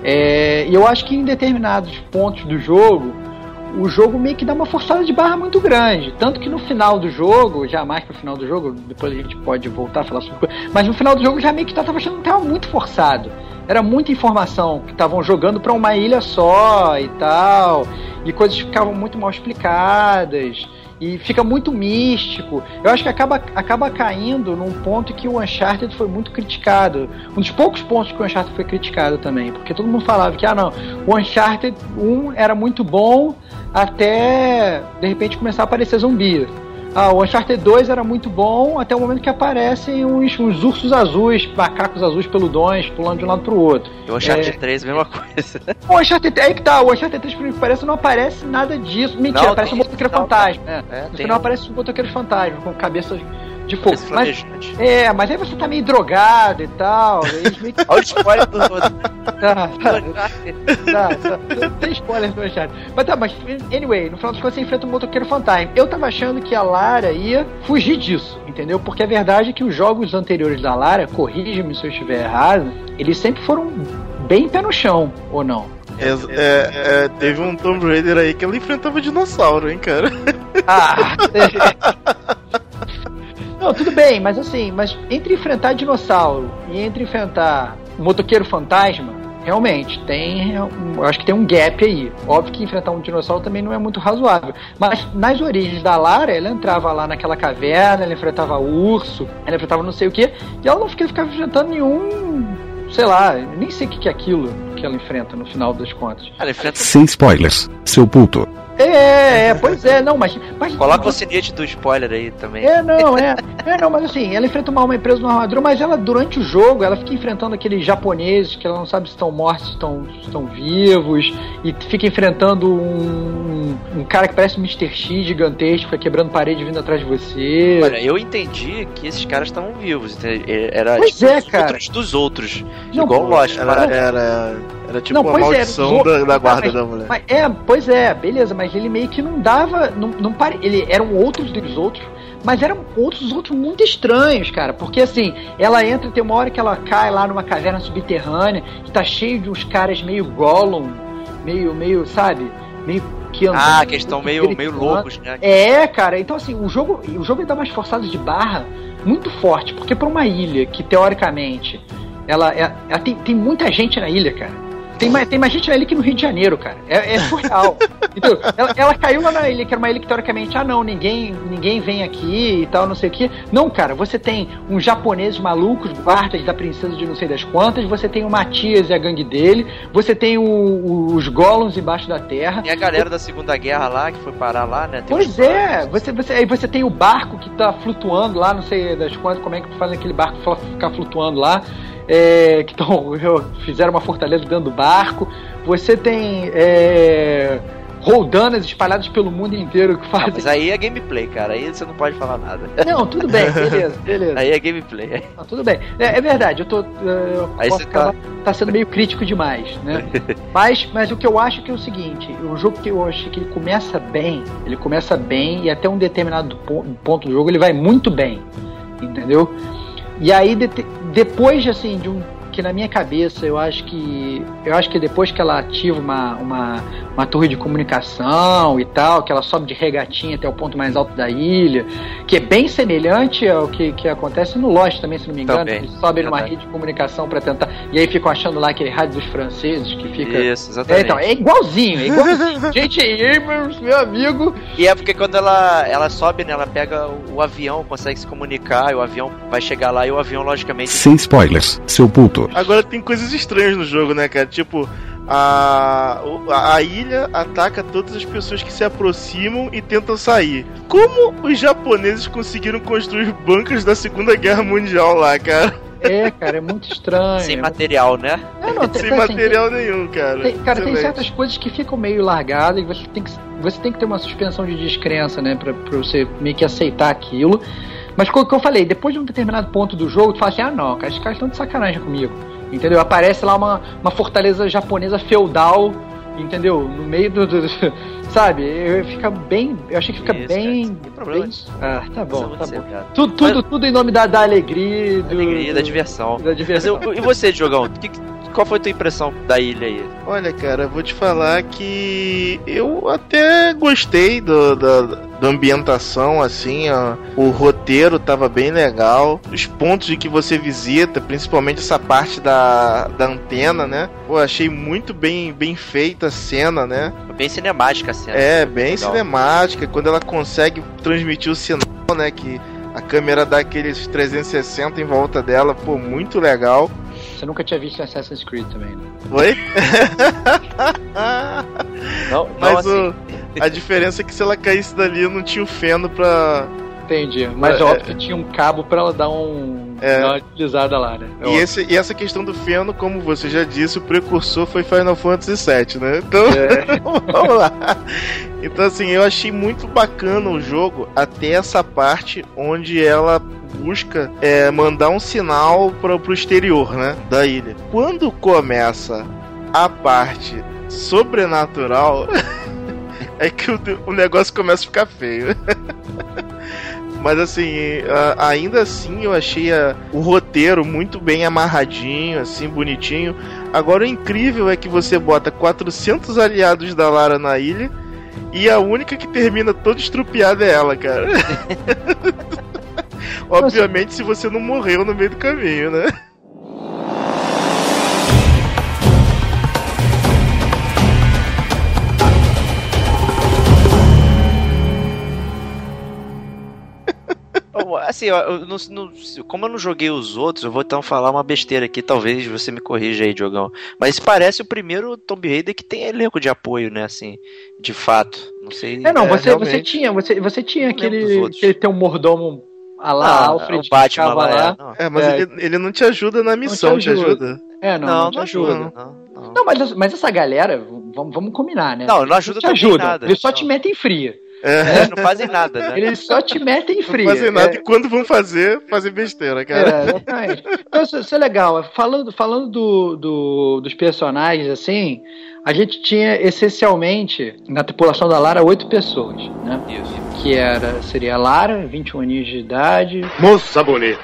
[SPEAKER 1] É, E eu acho que em determinados pontos do jogo, o jogo meio que dá uma forçada de barra muito grande. Tanto que no final do jogo, já mais pro final do jogo, depois a gente pode voltar a falar sobre mas no final do jogo já meio que tava achando que tava muito forçado. Era muita informação que estavam jogando pra uma ilha só e tal, e coisas ficavam muito mal explicadas. E fica muito místico. Eu acho que acaba, acaba caindo num ponto que o Uncharted foi muito criticado. Um dos poucos pontos que o Uncharted foi criticado também. Porque todo mundo falava que, ah não, o Uncharted 1 era muito bom até de repente começar a aparecer zumbi. Ah, o Uncharted 2 era muito bom até o momento que aparecem uns, uns ursos azuis, macacos azuis peludões, pulando de um lado pro outro.
[SPEAKER 3] Eu achava
[SPEAKER 1] É.
[SPEAKER 3] de três, mesma coisa.
[SPEAKER 1] O Uncharted, aí que tá, o Uncharted 3, por que parece, não aparece nada disso. Mentira,
[SPEAKER 3] Não,
[SPEAKER 1] aparece um motoqueiro
[SPEAKER 3] não,
[SPEAKER 1] fantasma. né?
[SPEAKER 3] É,
[SPEAKER 1] No
[SPEAKER 3] tem
[SPEAKER 1] final
[SPEAKER 3] um-
[SPEAKER 1] aparece um motoqueiro fantasma com cabeça de fogo.
[SPEAKER 3] esse
[SPEAKER 1] Mas, é, mas aí você tá meio drogado e tal. meio *laughs*
[SPEAKER 3] Olha o spoiler do, do
[SPEAKER 1] tá, tá, tá, tá, tem spoiler do Uncharted. Mas tá, mas anyway, no final das contas você enfrenta um motoqueiro fantasma. Eu tava achando que a Lara ia fugir disso, entendeu? Porque a verdade é que os jogos anteriores da Lara, corrija-me se eu estiver errado, eles sempre foram bem pé no chão, ou não?
[SPEAKER 4] É, é, é, teve um Tomb Raider aí que ela enfrentava dinossauro, hein, cara?
[SPEAKER 1] Ah! *laughs* Não, tudo bem, mas assim, mas entre enfrentar dinossauro e entre enfrentar um motoqueiro fantasma, realmente tem. Eu acho que tem um gap aí. Óbvio que enfrentar um dinossauro também não é muito razoável. Mas nas origens da Lara, ela entrava lá naquela caverna, ela enfrentava urso, ela enfrentava não sei o que, e ela não ficava, enfrentando nenhum. Sei lá, nem sei o que que é aquilo que ela enfrenta no final das contas.
[SPEAKER 3] Cara, enfrenta.
[SPEAKER 2] Sem spoilers, seu puto.
[SPEAKER 1] É, é, pois é, não, mas. mas
[SPEAKER 3] Coloca o sinete do spoiler aí também.
[SPEAKER 1] É, não, é. É, não, mas assim, ela enfrenta uma alma presa numa armadura, mas ela, durante o jogo, ela fica enfrentando aqueles japoneses que ela não sabe se estão mortos, se estão, se estão vivos, e fica enfrentando um, um cara que parece um Mr. X gigantesco, fica quebrando parede vindo atrás de você.
[SPEAKER 3] Olha, eu entendi que esses caras estavam vivos. entendeu? Era
[SPEAKER 1] Pois
[SPEAKER 3] tipo,
[SPEAKER 1] é,
[SPEAKER 3] os
[SPEAKER 1] cara.
[SPEAKER 3] outros dos outros.
[SPEAKER 1] Não,
[SPEAKER 3] igual o Lost.
[SPEAKER 4] Era, era Era tipo
[SPEAKER 1] Não,
[SPEAKER 4] uma
[SPEAKER 1] pois é,
[SPEAKER 4] maldição
[SPEAKER 1] zo-
[SPEAKER 4] da, da guarda
[SPEAKER 1] mas-
[SPEAKER 4] da mulher.
[SPEAKER 1] Mas, é, pois é, beleza, mas ele meio que não dava. Não, não pare... Ele eram outros dos outros, mas eram outros outros muito estranhos, cara. Porque assim, ela entra, tem uma hora que ela cai lá numa caverna subterrânea, que tá cheio de uns caras meio Gollum, meio, meio, sabe? Meio que andando,
[SPEAKER 3] Ah, que estão meio, meio loucos, né?
[SPEAKER 1] É, cara, então assim, o jogo, o jogo dá umas forçadas de barra muito forte, porque pra uma ilha que teoricamente ela, é- ela tem, tem muita gente na ilha, cara. Tem mais, tem mais gente na ilha que no Rio de Janeiro, cara. É, é surreal. *laughs* Entendeu? Ela, ela caiu lá na ilha, que era uma ilha que teoricamente, ah não, ninguém, ninguém vem aqui e tal, não sei o que. Não, cara, você tem uns japoneses malucos, guardas da princesa de não sei das quantas, você tem o Matias e a gangue dele, você tem o- o- os Gollums embaixo da terra.
[SPEAKER 3] Tem a galera da Segunda Guerra lá, que foi parar lá, né? Tem
[SPEAKER 1] Pois é,
[SPEAKER 3] planos.
[SPEAKER 1] você, você, aí você tem o barco que tá flutuando lá, não sei das quantas, como é que faz aquele barco ficar flutuando lá, é, que tão, *laughs* fizeram uma fortaleza dentro do barco. Você tem é, roldanas espalhadas pelo mundo inteiro que
[SPEAKER 3] Ah,
[SPEAKER 1] fazem.
[SPEAKER 3] mas aí é gameplay, cara. Aí você não pode falar nada.
[SPEAKER 1] Não, tudo bem, *laughs* beleza, beleza.
[SPEAKER 3] Aí é gameplay.
[SPEAKER 1] Tudo bem. É, é verdade, eu tô. Eu
[SPEAKER 3] Aí você tá-
[SPEAKER 1] tá sendo meio crítico demais, né? *laughs* mas, mas o que eu acho que é o seguinte, o jogo que eu acho que ele começa bem, ele começa bem e até um determinado po- ponto do jogo ele vai muito bem, entendeu? E aí de- depois assim de um que na minha cabeça eu acho que eu acho que depois que ela ativa uma, uma, uma torre de comunicação e tal, que ela sobe de regatinha até o ponto mais alto da ilha, que é bem semelhante ao que, que acontece no Lost também, se não me engano,
[SPEAKER 3] Também,
[SPEAKER 1] eles sobem numa rede de comunicação para tentar e aí ficam achando lá aquele rádio dos franceses que fica
[SPEAKER 3] Isso,
[SPEAKER 1] é,
[SPEAKER 3] exatamente.
[SPEAKER 1] então, é igualzinho, é igualzinho. *laughs* J.J. Abrams, meu amigo.
[SPEAKER 3] E é porque quando ela, ela sobe, né? Ela pega o, o avião, consegue se comunicar, e o avião vai chegar lá e o avião, logicamente.
[SPEAKER 2] Sem spoilers, seu puto.
[SPEAKER 4] Agora tem coisas estranhas no jogo, né, cara? Tipo, a, a, ilha ataca todas as pessoas que se aproximam e tentam sair. Como os japoneses conseguiram construir bunkers da Segunda Guerra Mundial lá, cara?
[SPEAKER 1] É, cara, é muito estranho.
[SPEAKER 3] Sem material, né?
[SPEAKER 1] É, não, tem-
[SPEAKER 4] Sem
[SPEAKER 1] assim,
[SPEAKER 4] material nenhum, cara.
[SPEAKER 1] Tem, cara, tem
[SPEAKER 4] Excelente.
[SPEAKER 1] certas coisas que ficam meio largadas e você tem que, você tem que ter uma suspensão de descrença, né? Pra, pra você meio que aceitar aquilo. Mas como que eu falei, depois de um determinado ponto do jogo, tu fala assim, ah não, cara, esses caras estão de sacanagem comigo. Entendeu? Aparece lá uma, uma fortaleza japonesa feudal, entendeu? No meio do. do- do- *laughs* sabe? Eu, fica bem. Eu achei que fica
[SPEAKER 3] Isso,
[SPEAKER 1] bem.
[SPEAKER 3] cara, sem problema
[SPEAKER 1] bem- ah, tá bom,
[SPEAKER 3] Precisa
[SPEAKER 1] tá
[SPEAKER 3] ser,
[SPEAKER 1] bom.
[SPEAKER 3] cara.
[SPEAKER 1] Tudo, tudo, tudo em nome da, da alegria, do,
[SPEAKER 3] Alegria, da diversão.
[SPEAKER 1] da
[SPEAKER 3] Mas
[SPEAKER 1] diversão.
[SPEAKER 3] eu- e você, Diogão? Que- qual foi a tua impressão da ilha aí?
[SPEAKER 4] Olha, cara, eu vou te falar que eu até gostei do, da, da ambientação, assim, ó. O roteiro tava bem legal. Os pontos de que você visita, principalmente essa parte da, da antena, né? Pô, achei muito bem, bem feita a cena, né?
[SPEAKER 3] Bem cinemática a cena.
[SPEAKER 4] É, bem
[SPEAKER 3] Legal.
[SPEAKER 4] cinemática. Quando ela consegue transmitir o sinal, né? Que a câmera dá aqueles 360 em volta dela, pô, muito legal.
[SPEAKER 1] Você nunca tinha visto Assassin's Creed também, né?
[SPEAKER 4] Oi? *laughs*
[SPEAKER 3] Não, não
[SPEAKER 4] Mas
[SPEAKER 3] assim.
[SPEAKER 4] o, a diferença é que se ela caísse dali, eu não tinha o feno pra.
[SPEAKER 1] Entendi. Mas
[SPEAKER 4] É,
[SPEAKER 1] óbvio que tinha um cabo pra ela dar um.
[SPEAKER 4] É.
[SPEAKER 1] uma utilizada lá, né? É
[SPEAKER 4] E, esse, e essa questão do feno, como você já disse, o precursor foi Final Fantasy VII, né? Então,
[SPEAKER 1] É. *laughs*
[SPEAKER 4] vamos lá. Então, assim, eu achei muito bacana o jogo até essa parte onde ela busca é, mandar um sinal para pro exterior, né? Da ilha. Quando começa a parte sobrenatural, *laughs* é que o, o negócio começa a ficar feio. *laughs* Mas assim, ainda assim eu achei a- o roteiro muito bem amarradinho, assim, bonitinho. Agora o incrível é que você bota 400 aliados da Lara na ilha e a única que termina toda estrupiada é ela, cara. *laughs* Obviamente se você não morreu no meio do caminho, né?
[SPEAKER 3] Assim, ó, eu não- não- como eu não joguei os outros, eu vou então falar uma besteira aqui, talvez você me corrija aí, Diogão. Mas parece o primeiro Tomb Raider que tem elenco de apoio, né, assim, de fato. Não sei.
[SPEAKER 1] É, não,
[SPEAKER 4] É,
[SPEAKER 1] você, você tinha, você, você tinha
[SPEAKER 3] Não
[SPEAKER 1] aquele, aquele teu mordomo a lá,
[SPEAKER 3] Ah,
[SPEAKER 1] Alfred,
[SPEAKER 3] o Batman lá.
[SPEAKER 1] lá.
[SPEAKER 3] é, não.
[SPEAKER 4] É, mas
[SPEAKER 1] É.
[SPEAKER 4] Ele, ele não te ajuda na missão,
[SPEAKER 1] te
[SPEAKER 4] te
[SPEAKER 1] ajuda.
[SPEAKER 4] ajuda?
[SPEAKER 1] É, não,
[SPEAKER 3] Não,
[SPEAKER 1] não, te
[SPEAKER 3] não
[SPEAKER 1] ajuda.
[SPEAKER 3] ajuda. Não, não.
[SPEAKER 1] Não, mas, mas essa galera, vamos, vamos combinar, né?
[SPEAKER 3] Não, não ajuda
[SPEAKER 1] te
[SPEAKER 3] também
[SPEAKER 1] ajuda.
[SPEAKER 3] nada.
[SPEAKER 1] Eles só
[SPEAKER 3] Não.
[SPEAKER 1] te metem fria.
[SPEAKER 3] É. Eles não fazem nada, né?
[SPEAKER 1] Eles só te metem frio.
[SPEAKER 4] Não fazem nada é. e quando vão fazer, fazem besteira, cara. É, exatamente.
[SPEAKER 1] Então, isso, isso, é legal. Falando, falando do, do, dos personagens, assim, a gente tinha essencialmente na tripulação da Lara oito pessoas, né? Isso. Que era, seria a Lara, 21 anos de idade.
[SPEAKER 4] Moça bonita.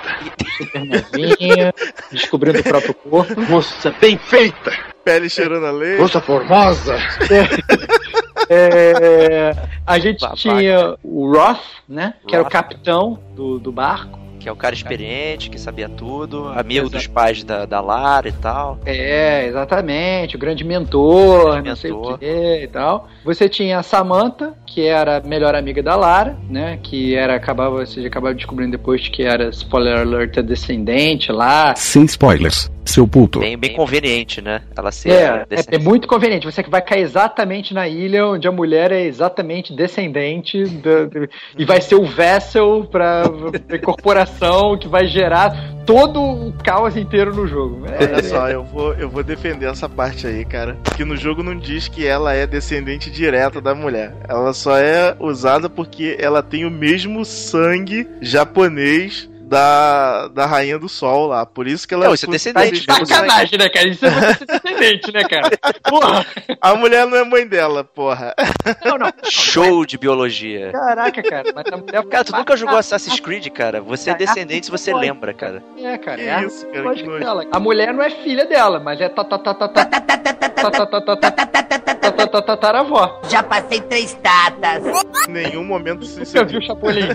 [SPEAKER 1] Super novinha, descobrindo o próprio corpo.
[SPEAKER 4] Moça bem feita. Pele cheirando a lei.
[SPEAKER 1] Moça formosa. É, *laughs* a gente Babaca. tinha o Roth, né? Que Roth. era o capitão do, do barco
[SPEAKER 3] que é o cara experiente, que sabia tudo, amigo dos pais da, da Lara e tal.
[SPEAKER 1] É, exatamente, o grande mentor, grande não mentor. sei o que e tal. Você tinha a Samantha, que era a melhor amiga da Lara, né? Que era, acabava, você acabava descobrindo depois que era, spoiler alert, descendente lá.
[SPEAKER 2] Sem spoilers seu puto.
[SPEAKER 3] Bem, bem conveniente, né?
[SPEAKER 1] Ela ser é, é, é, muito conveniente. Você que vai cair exatamente na ilha onde a mulher é exatamente descendente do, do, e vai ser o vessel para corporação que vai gerar todo o caos inteiro no jogo.
[SPEAKER 4] É, Olha só, eu vou, eu vou defender essa parte aí, cara. Que no jogo não diz que ela é descendente direta da mulher. Ela só é usada porque ela tem o mesmo sangue japonês da, da Rainha do Sol lá. Por isso que ela.
[SPEAKER 3] Não, isso é descendente. Tá
[SPEAKER 1] de sacanagem, né, cara? Isso é descendente, né, cara? *laughs*
[SPEAKER 4] Porra. A mulher não é mãe dela, porra.
[SPEAKER 3] Não, não. Show de biologia.
[SPEAKER 1] Caraca, cara. Mas
[SPEAKER 3] a mulher cara, tu nunca jogou Assassin's Creed, cara? Você é descendente se você lembra, cara.
[SPEAKER 1] É, cara. É isso, cara. Que a mulher não é filha dela, mas é tataravó.
[SPEAKER 5] Já passei três tatas.
[SPEAKER 4] Nenhum momento
[SPEAKER 1] se Você viu o Chapolin?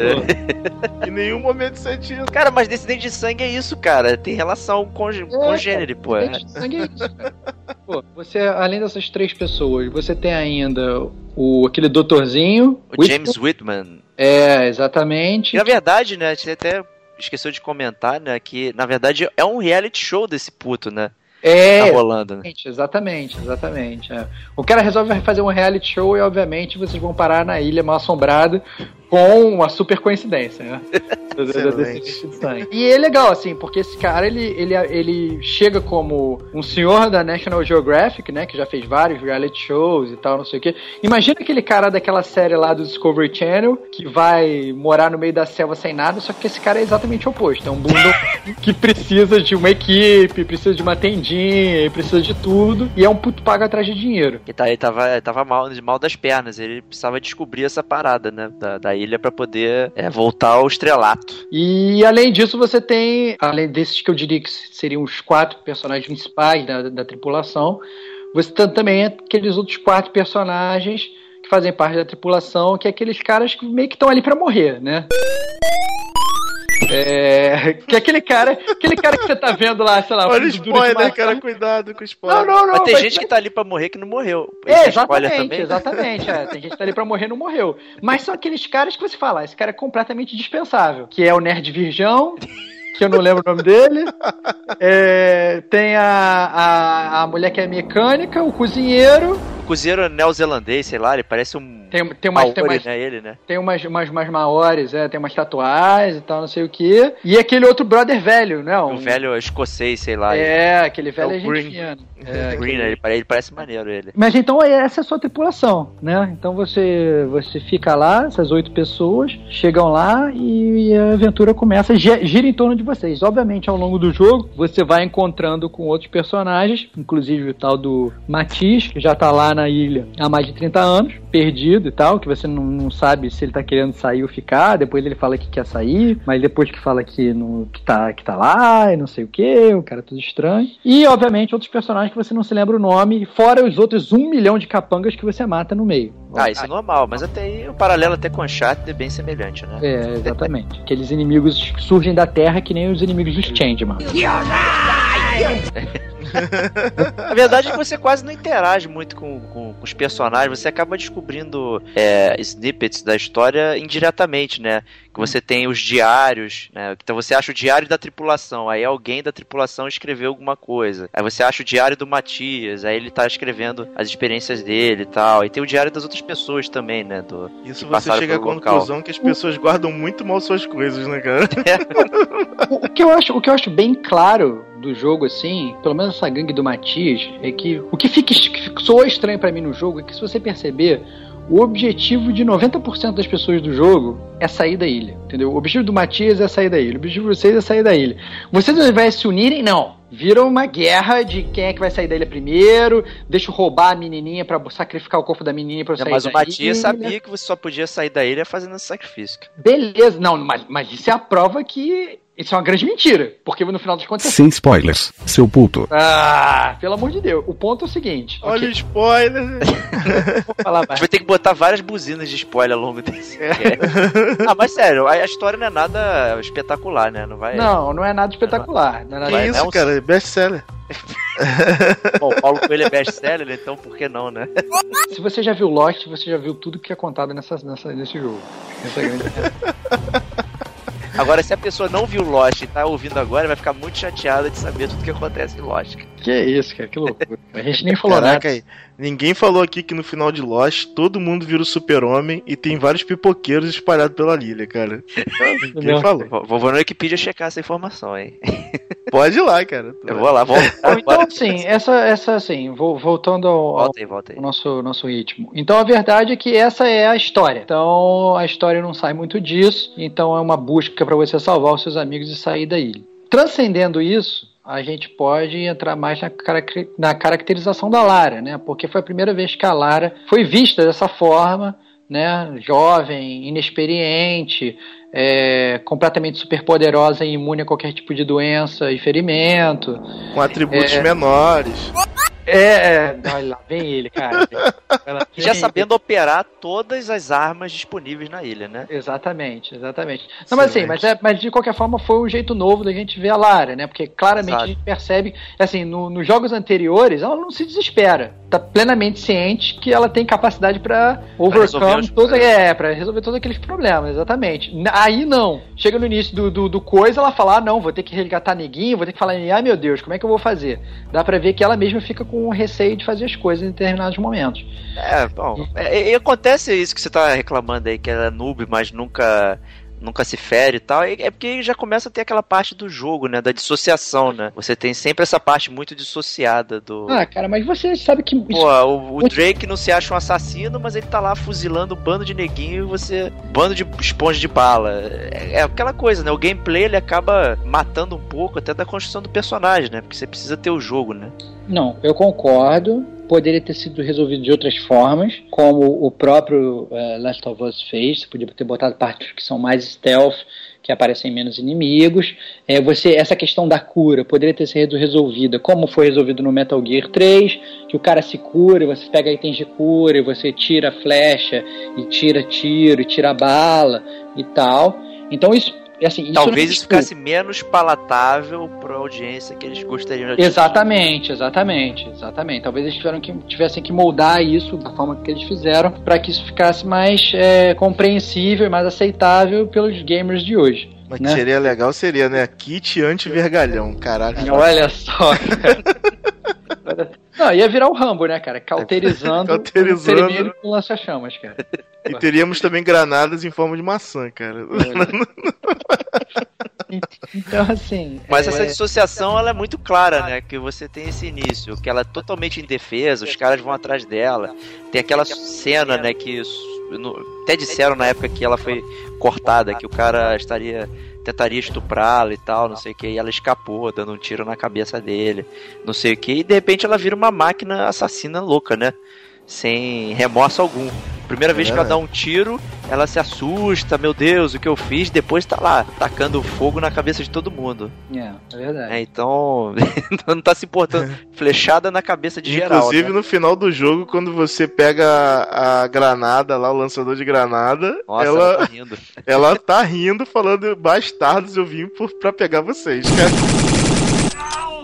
[SPEAKER 4] É. *laughs* Em nenhum momento sentido.
[SPEAKER 3] Cara, mas descendente de sangue é isso, cara. Tem relação com, é, com gênero, pô. Descendente de sangue é isso,
[SPEAKER 1] cara. *laughs* Pô, você, além dessas três pessoas, você tem ainda o, aquele doutorzinho.
[SPEAKER 3] O Whitman. James Whitman.
[SPEAKER 1] É, exatamente.
[SPEAKER 3] E, na verdade, né, você até esqueceu de comentar, né, que na verdade é um reality show desse puto, né?
[SPEAKER 1] É, tá rolando, né? Exatamente, exatamente. É. O cara resolve fazer um reality show e, obviamente, vocês vão parar na ilha mal assombrada com uma super coincidência, né? *laughs* e é legal, assim, porque esse cara, ele, ele, ele chega como um senhor da National Geographic, né? Que já fez vários reality shows e tal, não sei o quê. Imagina aquele cara daquela série lá do Discovery Channel, que vai morar no meio da selva sem nada, só que esse cara é exatamente o oposto. É um bundle *laughs* que precisa de uma equipe, precisa de uma tendinha, precisa de tudo, e é um puto pago atrás de dinheiro.
[SPEAKER 3] E tá, ele tava, tava mal, mal das pernas, ele precisava descobrir essa parada, né? Da, da ilha para poder é, voltar ao estrelato.
[SPEAKER 1] E além disso, você tem, além desses que eu diria que seriam os quatro personagens principais da, da tripulação, você tem também aqueles outros quatro personagens que fazem parte da tripulação, que é aqueles caras que meio que estão ali para morrer, né? É, que é aquele cara, aquele cara que você tá vendo lá, sei lá.
[SPEAKER 4] Olha o spoiler, cara, cuidado com o spoiler.
[SPEAKER 3] Não, não, não. Mas tem mas, gente que tá ali pra morrer que não morreu.
[SPEAKER 1] É, exatamente, exatamente. É, tem gente que tá ali pra morrer e não morreu. Mas são aqueles caras que você fala, esse cara é completamente dispensável. Que é o nerd virgão. que eu não lembro o nome dele. É, tem a, a, a mulher que é mecânica, o cozinheiro
[SPEAKER 3] cozinheiro neozelandês, sei lá, ele parece um.
[SPEAKER 1] Tem, tem umas. Maori, tem umas,
[SPEAKER 3] né, ele, né?
[SPEAKER 1] Tem umas, umas, umas maores, é, tem umas tatuagens e tal, não sei o que. E aquele outro brother velho, né? Um...
[SPEAKER 3] O velho escocês, sei lá.
[SPEAKER 1] É, ele. aquele velho é, *laughs* é fina.
[SPEAKER 3] É, Green, aquele... ele, ele, parece maneiro ele.
[SPEAKER 1] Mas então essa é a sua tripulação, né? Então você, você fica lá, essas oito pessoas chegam lá e a aventura começa, gira em torno de vocês. Obviamente, ao longo do jogo, você vai encontrando com outros personagens, inclusive o tal do Matiz, que já tá lá na ilha há mais de 30 anos, perdido e tal, que você não, não sabe se ele tá querendo sair ou ficar. Depois ele fala que quer sair, mas depois que fala que, no, que, tá, que tá lá e não sei o que, o cara é tudo estranho. E, obviamente, outros personagens que você não se lembra o nome, fora os outros um milhão de capangas que você mata no meio.
[SPEAKER 3] Ah, isso é normal, mas até aí o paralelo até com Uncharted é bem semelhante, né?
[SPEAKER 1] É, exatamente. Aqueles inimigos que surgem da Terra que nem os inimigos dos Changeman. *laughs*
[SPEAKER 3] a verdade é que você quase não interage muito com, com, com os personagens, você acaba descobrindo é, snippets da história indiretamente, né? Que você tem os diários, né? Então você acha o diário da tripulação, aí alguém da tripulação escreveu alguma coisa. Aí você acha o diário do Matias, aí ele tá escrevendo as experiências dele e tal. E tem o diário das outras pessoas também, né? Do,
[SPEAKER 4] Isso você chega à conclusão local. que as pessoas guardam muito mal suas coisas, né, cara? *laughs*
[SPEAKER 1] É. o, o, que eu acho, o que eu acho bem claro do jogo, assim, pelo menos essa gangue do Matias, é que o que, fica, que soou estranho para mim no jogo é que se você perceber, o objetivo de 90% das pessoas do jogo é sair da ilha, entendeu? O objetivo do Matias é sair da ilha, o objetivo de vocês é sair da ilha. Vocês ao invés de se unirem, não. Vira uma guerra de quem é que vai sair da ilha primeiro, deixa eu roubar a menininha para sacrificar o corpo da menininha pra eu
[SPEAKER 3] É,
[SPEAKER 1] sair
[SPEAKER 3] mas
[SPEAKER 1] da
[SPEAKER 3] o Matias
[SPEAKER 1] ilha.
[SPEAKER 3] sabia que você só podia sair da ilha fazendo esse sacrifício.
[SPEAKER 1] Beleza, não, mas, mas isso é a prova que isso é uma grande mentira, porque no final das contas é
[SPEAKER 2] Sem spoilers, seu puto.
[SPEAKER 1] Ah, pelo amor de Deus. O ponto é o seguinte.
[SPEAKER 4] Olha
[SPEAKER 1] ok,
[SPEAKER 4] o spoiler. *laughs*
[SPEAKER 1] vou falar
[SPEAKER 3] A gente
[SPEAKER 1] mais.
[SPEAKER 3] vai ter que botar várias buzinas de spoiler ao longo desse.
[SPEAKER 1] É.
[SPEAKER 3] ah, mas sério, a história não é nada espetacular, né? Não vai.
[SPEAKER 1] Não, não é nada espetacular. Não é nada
[SPEAKER 4] Que isso,
[SPEAKER 3] é um-
[SPEAKER 4] cara? Best-seller. *laughs*
[SPEAKER 3] Bom, o Paulo Coelho é best-seller, então por que não, né?
[SPEAKER 1] Se você já viu Lost, você já viu tudo que é contado nessa, nessa, nesse jogo. Essa é grande... *laughs*
[SPEAKER 3] Agora, se a pessoa não viu Lost e tá ouvindo agora, vai ficar muito chateada de saber tudo que acontece em Lost.
[SPEAKER 1] Que isso, cara, que loucura. *laughs* A gente nem falou
[SPEAKER 4] Caraca,
[SPEAKER 1] nada.
[SPEAKER 4] aí, ninguém falou aqui que no final de Lost todo mundo vira o super-homem e tem vários pipoqueiros espalhados pela ilha, cara. Ninguém
[SPEAKER 1] Não.
[SPEAKER 4] falou.
[SPEAKER 3] Vou, vou na Wikipedia checar essa informação, hein? *laughs*
[SPEAKER 4] Pode ir lá, cara. *laughs*
[SPEAKER 3] Eu vou lá, vou.
[SPEAKER 1] Então, assim, essa, essa assim, vou, voltando ao, ao
[SPEAKER 3] Volta aí, volta aí.
[SPEAKER 1] o nosso, nosso ritmo. Então a verdade é que essa é a história. Então a história não sai muito disso. Então é uma busca para você salvar os seus amigos e sair da ilha. Transcendendo isso, a gente pode entrar mais na, na caracterização da Lara, né? Porque foi a primeira vez que a Lara foi vista dessa forma, né? Jovem, inexperiente, é, completamente superpoderosa e imune a qualquer tipo de doença e ferimento.
[SPEAKER 4] Com atributos
[SPEAKER 1] É.
[SPEAKER 4] menores.
[SPEAKER 1] É, é, *laughs* olha lá, vem ele, cara. Ela *laughs*
[SPEAKER 3] E já
[SPEAKER 1] vem-
[SPEAKER 3] sabendo operar todas as armas disponíveis na ilha, né?
[SPEAKER 1] Exatamente, exatamente. Não, mas assim, mas, é- mas de qualquer forma foi um jeito novo da gente ver a Lara, né? Porque claramente
[SPEAKER 3] Exato.
[SPEAKER 1] a gente percebe, assim, no- nos jogos anteriores, ela não se desespera. Tá plenamente ciente que ela tem capacidade pra
[SPEAKER 3] resolver
[SPEAKER 1] overcome
[SPEAKER 3] problemas.
[SPEAKER 1] é, para resolver todos aqueles problemas, exatamente. Aí não. Chega no início do, do, do coisa, ela fala: ah, não, vou ter que resgatar neguinho, vou ter que falar, ai meu Deus, como é que eu vou fazer? Dá pra ver que ela mesma fica com receio de fazer as coisas em determinados momentos.
[SPEAKER 3] É, bom. é, e acontece isso que você tá reclamando aí, que ela é noob, mas nunca. Nunca se fere e tal, é porque já começa a ter aquela parte do jogo, né? Da dissociação, né? Você tem sempre essa parte muito dissociada do.
[SPEAKER 1] Ah, cara, mas você sabe que.
[SPEAKER 3] Pô, o, o Drake não se acha um assassino, mas ele tá lá fuzilando um bando de neguinho e você. bando de esponja de bala. É, é aquela coisa, né? O gameplay ele acaba matando um pouco até da construção do personagem, né? Porque você precisa ter o jogo, né?
[SPEAKER 1] Não, eu concordo. Poderia ter sido resolvido de outras formas, como o próprio eh, Last of Us fez. Você podia ter botado partes que são mais stealth, que aparecem menos inimigos. Eh, você, essa questão da cura poderia ter sido resolvida, como foi resolvido no Metal Gear 3, que o cara se cura, você pega itens de cura, e você tira flecha, e tira tiro, e tira bala e tal. Então isso, assim, isso
[SPEAKER 3] Talvez isso ficasse menos palatável pra audiência que eles gostariam de.
[SPEAKER 1] Exatamente, exatamente, exatamente. Talvez eles tiveram que, tivessem que moldar isso da forma que eles fizeram para que isso ficasse mais é, compreensível e mais aceitável pelos gamers de hoje.
[SPEAKER 4] Mas
[SPEAKER 1] né?
[SPEAKER 4] que seria legal seria, né? Kit anti-vergalhão, caraca.
[SPEAKER 1] Olha só, cara. *laughs* Não, ia virar o Rambo, né, cara? Cauterizando, *laughs*
[SPEAKER 4] Cauterizando.
[SPEAKER 1] um vermelho com lança-chamas, cara.
[SPEAKER 4] E teríamos também granadas em forma de maçã, cara.
[SPEAKER 1] Então, assim.
[SPEAKER 3] Mas
[SPEAKER 1] é,
[SPEAKER 3] essa dissociação ela é muito clara, né? Que você tem esse início, que ela é totalmente indefesa, os caras vão atrás dela. Tem aquela cena, né, que até disseram na época que ela foi cortada, que o cara estaria tentaria estuprá-la e tal, não sei o que, e ela escapou, dando um tiro na cabeça dele, não sei o que, e de repente ela vira uma máquina assassina louca, né? Sem remorso algum. Primeira vez que ela dá um tiro, ela se assusta, meu Deus, o que eu fiz? Depois tá lá, tacando fogo na cabeça de todo mundo.
[SPEAKER 1] É, é verdade.
[SPEAKER 3] É, então, *laughs* não tá se importando. Flechada na cabeça de geral.
[SPEAKER 4] Inclusive,
[SPEAKER 3] né?
[SPEAKER 4] no final do jogo, quando você pega a, a granada lá, o lançador de granada,
[SPEAKER 3] Nossa,
[SPEAKER 4] ela,
[SPEAKER 3] ela tá rindo. *laughs*
[SPEAKER 4] ela tá rindo, falando, bastardos, eu vim por, pra pegar vocês, cara. *laughs*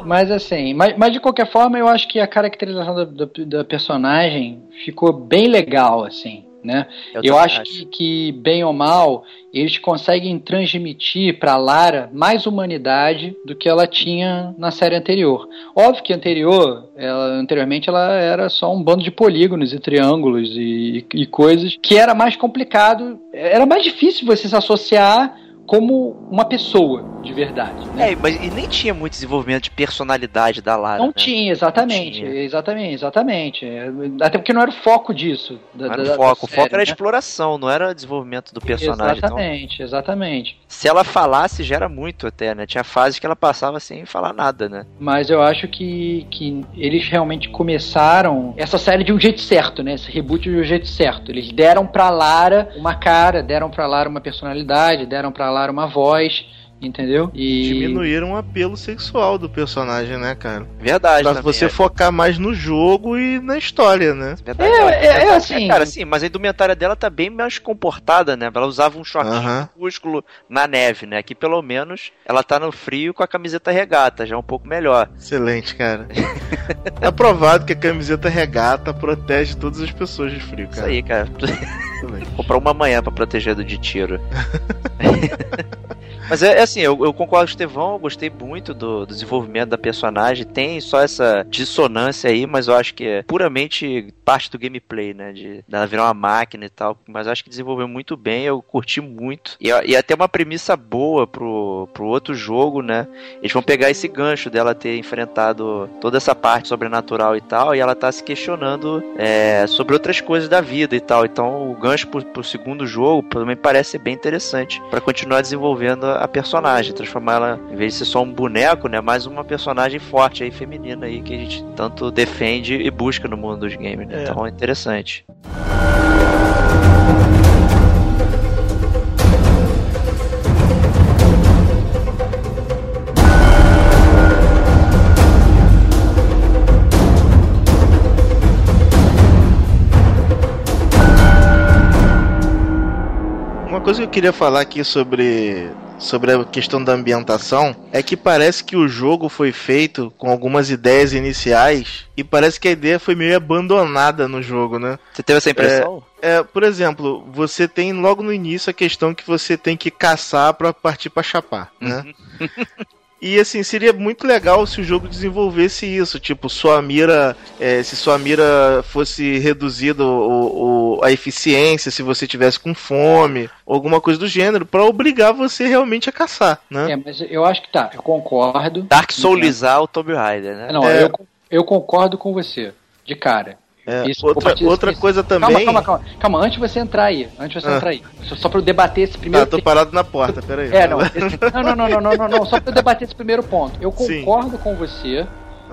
[SPEAKER 1] Mas assim, mas, mas de qualquer forma, eu acho que a caracterização da, da, da personagem ficou bem legal, assim, né? Eu,
[SPEAKER 3] também
[SPEAKER 1] acho, Que, que, bem ou mal, eles conseguem transmitir pra Lara mais humanidade do que ela tinha na série anterior. Óbvio que anterior, ela, anteriormente ela era só um bando de polígonos e triângulos e, e coisas que era mais complicado, era mais difícil você se associar como uma pessoa de verdade. Né?
[SPEAKER 3] É, mas e nem tinha muito desenvolvimento de personalidade da Lara.
[SPEAKER 1] Não
[SPEAKER 3] né?
[SPEAKER 1] tinha, exatamente,
[SPEAKER 3] Não tinha.
[SPEAKER 1] exatamente, exatamente. Até porque não era o foco disso. Da,
[SPEAKER 3] Não era o foco, o
[SPEAKER 1] série,
[SPEAKER 3] foco era a
[SPEAKER 1] né?
[SPEAKER 3] exploração, não era desenvolvimento do personagem. Então,
[SPEAKER 1] Exatamente, exatamente.
[SPEAKER 3] se ela falasse, já era muito até, né? Tinha fases que ela passava sem falar nada, né?
[SPEAKER 1] Mas eu acho que, que eles realmente começaram essa série de um jeito certo, né? Esse reboot de um jeito certo. Eles deram pra Lara uma cara, deram pra Lara uma personalidade, deram pra Lara uma voz, entendeu? E
[SPEAKER 4] Diminuíram o apelo sexual do personagem, né, cara?
[SPEAKER 3] Verdade.
[SPEAKER 4] Pra você
[SPEAKER 3] é.
[SPEAKER 4] focar mais no jogo e na história, né?
[SPEAKER 3] Verdade,
[SPEAKER 1] É,
[SPEAKER 3] não,
[SPEAKER 1] é, é assim-
[SPEAKER 3] Cara, sim, mas a indumentária dela tá bem mais comportada, né? Ela usava um shortinho
[SPEAKER 4] Aham.
[SPEAKER 3] minúsculo na neve, né? Aqui pelo menos ela tá no frio com a camiseta regata, já é um pouco melhor.
[SPEAKER 4] Excelente, cara. *laughs* é provado que a camiseta regata protege todas as pessoas de frio,
[SPEAKER 3] Isso
[SPEAKER 4] cara.
[SPEAKER 3] aí, cara. Comprar uma manhã pra proteger do de tiro. *laughs* Mas é, é assim, eu, eu concordo com o Estevão, eu gostei muito do, do desenvolvimento da personagem. Tem só essa dissonância aí, mas eu acho que é puramente parte do gameplay, né? De dela virar uma máquina e tal. Mas eu acho que desenvolveu muito bem, eu curti muito. E, e até uma premissa boa pro, pro outro jogo, né? Eles vão pegar esse gancho dela ter enfrentado toda essa parte sobrenatural e tal, e ela tá se questionando é, sobre outras coisas da vida e tal. Então o gancho pro, pro segundo jogo também parece ser bem interessante pra continuar desenvolvendo a personagem, transformar ela, em vez de ser só um boneco, né, mais uma personagem forte aí, feminina aí, que a gente tanto defende e busca no mundo dos games, né?
[SPEAKER 4] É.
[SPEAKER 3] Então é interessante.
[SPEAKER 4] Coisa que eu queria falar aqui sobre, sobre a questão da ambientação é que parece que o jogo foi feito com algumas ideias iniciais e parece que a ideia foi meio abandonada no jogo, né?
[SPEAKER 3] Você teve essa impressão?
[SPEAKER 4] É, por exemplo, você tem logo no início a questão que você tem que caçar pra partir pra chapar, né? *laughs* E assim, seria muito legal se o jogo desenvolvesse isso, tipo, sua mira, é, se sua mira fosse reduzida o, o- a eficiência, se você tivesse com fome, alguma coisa do gênero, pra obrigar você realmente a caçar, né?
[SPEAKER 1] É, mas eu acho que tá, eu concordo.
[SPEAKER 3] Dark Soulizar o Tomb Raider, né?
[SPEAKER 1] Não,
[SPEAKER 4] É.
[SPEAKER 1] eu, eu concordo com você, de cara.
[SPEAKER 4] É,
[SPEAKER 1] Isso,
[SPEAKER 4] outra outra coisa
[SPEAKER 1] Calma,
[SPEAKER 4] também.
[SPEAKER 1] calma, calma, calma, antes de você entrar aí, antes de você
[SPEAKER 4] Ah.
[SPEAKER 1] entrar aí, só, só pra eu debater esse primeiro
[SPEAKER 4] Ah, tô parado na porta, peraí.
[SPEAKER 1] É, não, esse- não, não, não, não, não, não, não, só pra eu debater esse primeiro ponto. Eu
[SPEAKER 4] Sim.
[SPEAKER 1] concordo com você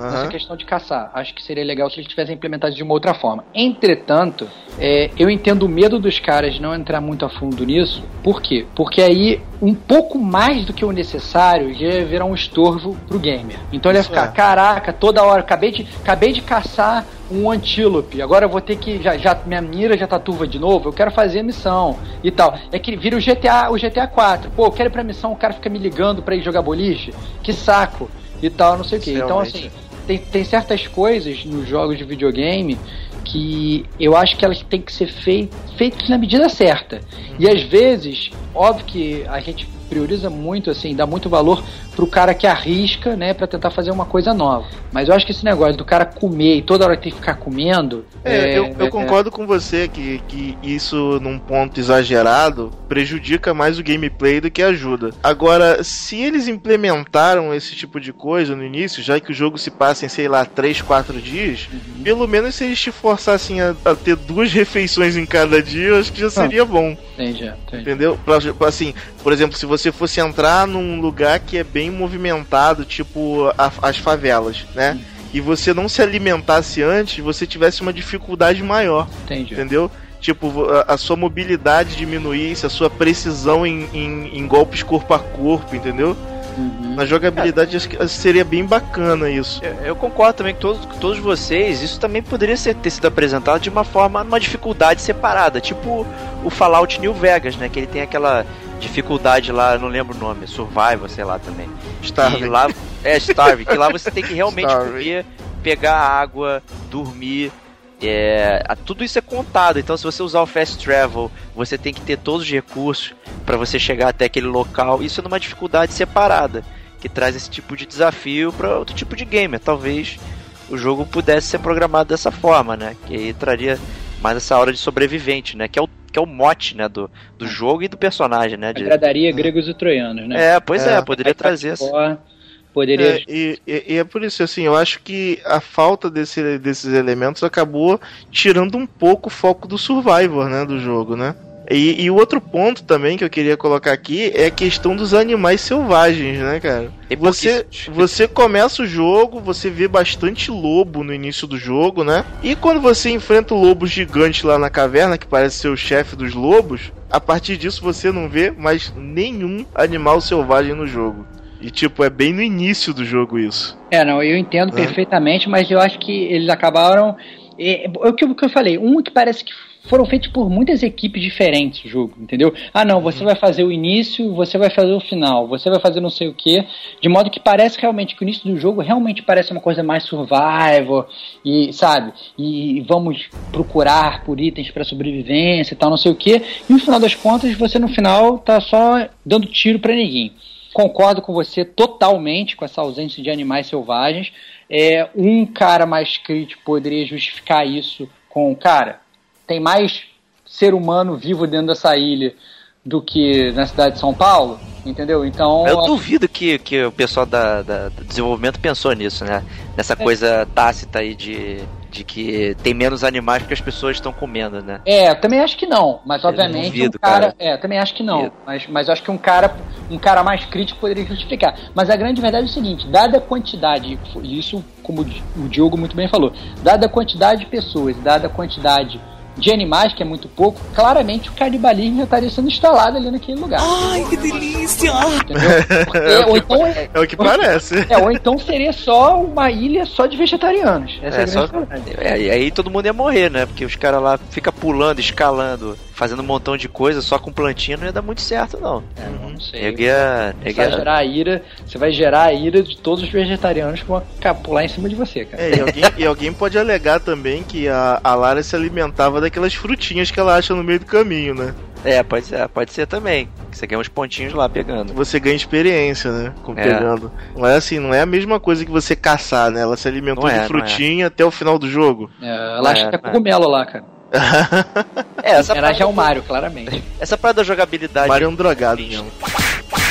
[SPEAKER 1] nessa
[SPEAKER 4] Aham.
[SPEAKER 1] questão de caçar. Acho que seria legal se eles tivessem implementado de uma outra forma. Entretanto, é, eu entendo o medo dos caras de não entrar muito a fundo nisso. Por quê? Porque aí um pouco mais do que o necessário já ia virar um estorvo pro gamer. Então ele ia ficar,
[SPEAKER 4] é.
[SPEAKER 1] caraca, toda hora, acabei de, acabei de caçar um antílope, agora eu vou ter que, já, já minha mira já tá turva de novo, eu quero fazer a missão e tal. É que vira o GTA, o GTA 4. Pô, eu quero ir pra missão, o cara fica me ligando pra ir jogar boliche. Que saco. E tal, não sei o que. Então, assim, tem, tem certas coisas nos jogos de videogame que eu acho que elas têm que ser fei feitas na medida certa. E às vezes, óbvio que a gente prioriza muito, assim, dá muito valor pro cara que arrisca, né, pra tentar fazer uma coisa nova. Mas eu acho que esse negócio do cara comer e toda hora ter que ficar comendo.
[SPEAKER 4] É, eu, eu
[SPEAKER 1] é-
[SPEAKER 4] concordo com você que, que isso, num ponto exagerado, prejudica mais o gameplay do que ajuda. Agora, se eles implementaram esse tipo de coisa no início, já que o jogo se passa em, sei lá, 3, 4 dias,
[SPEAKER 1] Uhum.
[SPEAKER 4] pelo menos se eles te forçassem a, a ter duas *laughs* refeições em cada dia, eu acho que já seria bom.
[SPEAKER 1] Entendi, entendi.
[SPEAKER 4] Entendeu? Pra, Assim, por exemplo, se você fosse entrar num lugar que é bem movimentado, tipo a- as favelas, né? E você não se alimentasse antes, você tivesse uma dificuldade maior,
[SPEAKER 1] entendi.
[SPEAKER 4] entendeu? Tipo, a, a sua mobilidade diminuísse, a sua precisão em, em- em golpes corpo a corpo, entendeu?
[SPEAKER 1] Uhum.
[SPEAKER 4] Na jogabilidade seria bem bacana isso.
[SPEAKER 3] Eu, eu concordo também com todos, com todos vocês. Isso também poderia ser, ter sido apresentado de uma forma, numa dificuldade separada. Tipo o Fallout New Vegas, né? Que ele tem aquela dificuldade lá, não lembro o nome, Survival, sei lá também.
[SPEAKER 4] Starving.
[SPEAKER 3] Que lá, é, Starving, que lá você tem que realmente
[SPEAKER 4] Starving.
[SPEAKER 3] comer, pegar água, dormir. É, tudo isso é contado. Então, se você usar o Fast Travel, você tem que ter todos os recursos para você chegar até aquele local. Isso é numa dificuldade separada, que traz esse tipo de desafio para outro tipo de gamer. Talvez o jogo pudesse ser programado dessa forma, né? Que aí traria mais essa hora de sobrevivente, né? Que é o que é o mote, né, do, do jogo e do personagem, né? De...
[SPEAKER 1] Agradaria gregos e troianos, né?
[SPEAKER 3] É, pois é,
[SPEAKER 4] É.
[SPEAKER 3] poderia trazer essa.
[SPEAKER 1] Poderia.
[SPEAKER 4] É, e, e- e é por isso, assim, eu acho que a falta desse- desses elementos acabou tirando um pouco o foco do Survivor, né, do jogo, né? E, e o outro ponto também que eu queria colocar aqui é a questão dos animais selvagens, né, cara?
[SPEAKER 3] Tem
[SPEAKER 4] Você, você começa o jogo, você vê bastante lobo no início do jogo, né? E quando você enfrenta o lobo gigante lá na caverna, que parece ser o chefe dos lobos, a partir disso você não vê mais nenhum animal selvagem no jogo. E tipo, é bem no início do jogo isso.
[SPEAKER 1] É, não, eu entendo
[SPEAKER 4] É.
[SPEAKER 1] perfeitamente, mas eu acho que eles acabaram. É, é o que, o que eu falei, um que parece que foram feitos por muitas equipes diferentes o jogo, entendeu? Ah, não, você vai fazer o início, você vai fazer o final, você vai fazer não sei o que, de modo que parece realmente que o início do jogo realmente parece uma coisa mais survival, e sabe? E vamos procurar por itens para sobrevivência e tal, não sei o que, e no final das contas você no final tá só dando tiro para ninguém concordo com você totalmente com essa ausência de animais selvagens. É, um cara mais crítico poderia justificar isso com, cara, tem mais ser humano vivo dentro dessa ilha do que na cidade de São Paulo, entendeu? Então,
[SPEAKER 3] Eu duvido que, que o pessoal da, da- do desenvolvimento pensou nisso, né? Nessa coisa tácita aí de, de que tem menos animais porque as pessoas estão comendo, né?
[SPEAKER 1] É, eu também acho que não, mas obviamente
[SPEAKER 3] duvido,
[SPEAKER 1] um cara,
[SPEAKER 3] cara.
[SPEAKER 1] é, eu também acho que não,
[SPEAKER 3] Duvido.
[SPEAKER 1] mas, mas acho que um cara, um cara mais crítico poderia justificar. Mas a grande verdade é o seguinte, dada a quantidade, e isso como o Diogo muito bem falou, dada a quantidade de pessoas, dada a quantidade de animais, que é muito pouco, claramente o canibalismo já estaria sendo instalado ali naquele lugar.
[SPEAKER 6] Ai, que delícia!
[SPEAKER 1] Entendeu? *laughs* Porque- ou então
[SPEAKER 4] É o que parece.
[SPEAKER 1] é, ou então seria só uma ilha só de vegetarianos. Essa é,
[SPEAKER 3] É,
[SPEAKER 1] a
[SPEAKER 3] só-. É, e aí todo mundo ia morrer, né? Porque os caras lá ficam pulando, escalando, fazendo um montão de coisa só com plantinha não ia dar muito certo, não.
[SPEAKER 1] É, não sei.
[SPEAKER 3] Nego ia,
[SPEAKER 1] Você vai gerar a ira, você vai gerar a ira de todos os vegetarianos que vão pular em cima de você, cara.
[SPEAKER 4] É, e alguém, e alguém pode alegar também que a, a Lara se alimentava daquelas frutinhas que ela acha no meio do caminho, né?
[SPEAKER 3] É, pode ser, pode ser também. Que Você ganha uns pontinhos lá pegando.
[SPEAKER 4] Você ganha experiência, né? Com
[SPEAKER 3] É.
[SPEAKER 4] pegando. Não é assim, não é a mesma coisa que você caçar, né? Ela se alimentou
[SPEAKER 3] Não é,
[SPEAKER 4] de
[SPEAKER 3] não é.
[SPEAKER 4] frutinha até o final do jogo.
[SPEAKER 1] É, ela acha
[SPEAKER 3] É,
[SPEAKER 1] que é
[SPEAKER 3] é.
[SPEAKER 1] cogumelo lá, cara. *laughs*
[SPEAKER 3] É, essa
[SPEAKER 1] Homenagem
[SPEAKER 3] parada,
[SPEAKER 1] ao Mario, claramente.
[SPEAKER 3] essa parada da jogabilidade.
[SPEAKER 4] Mario é um drogado mesmo.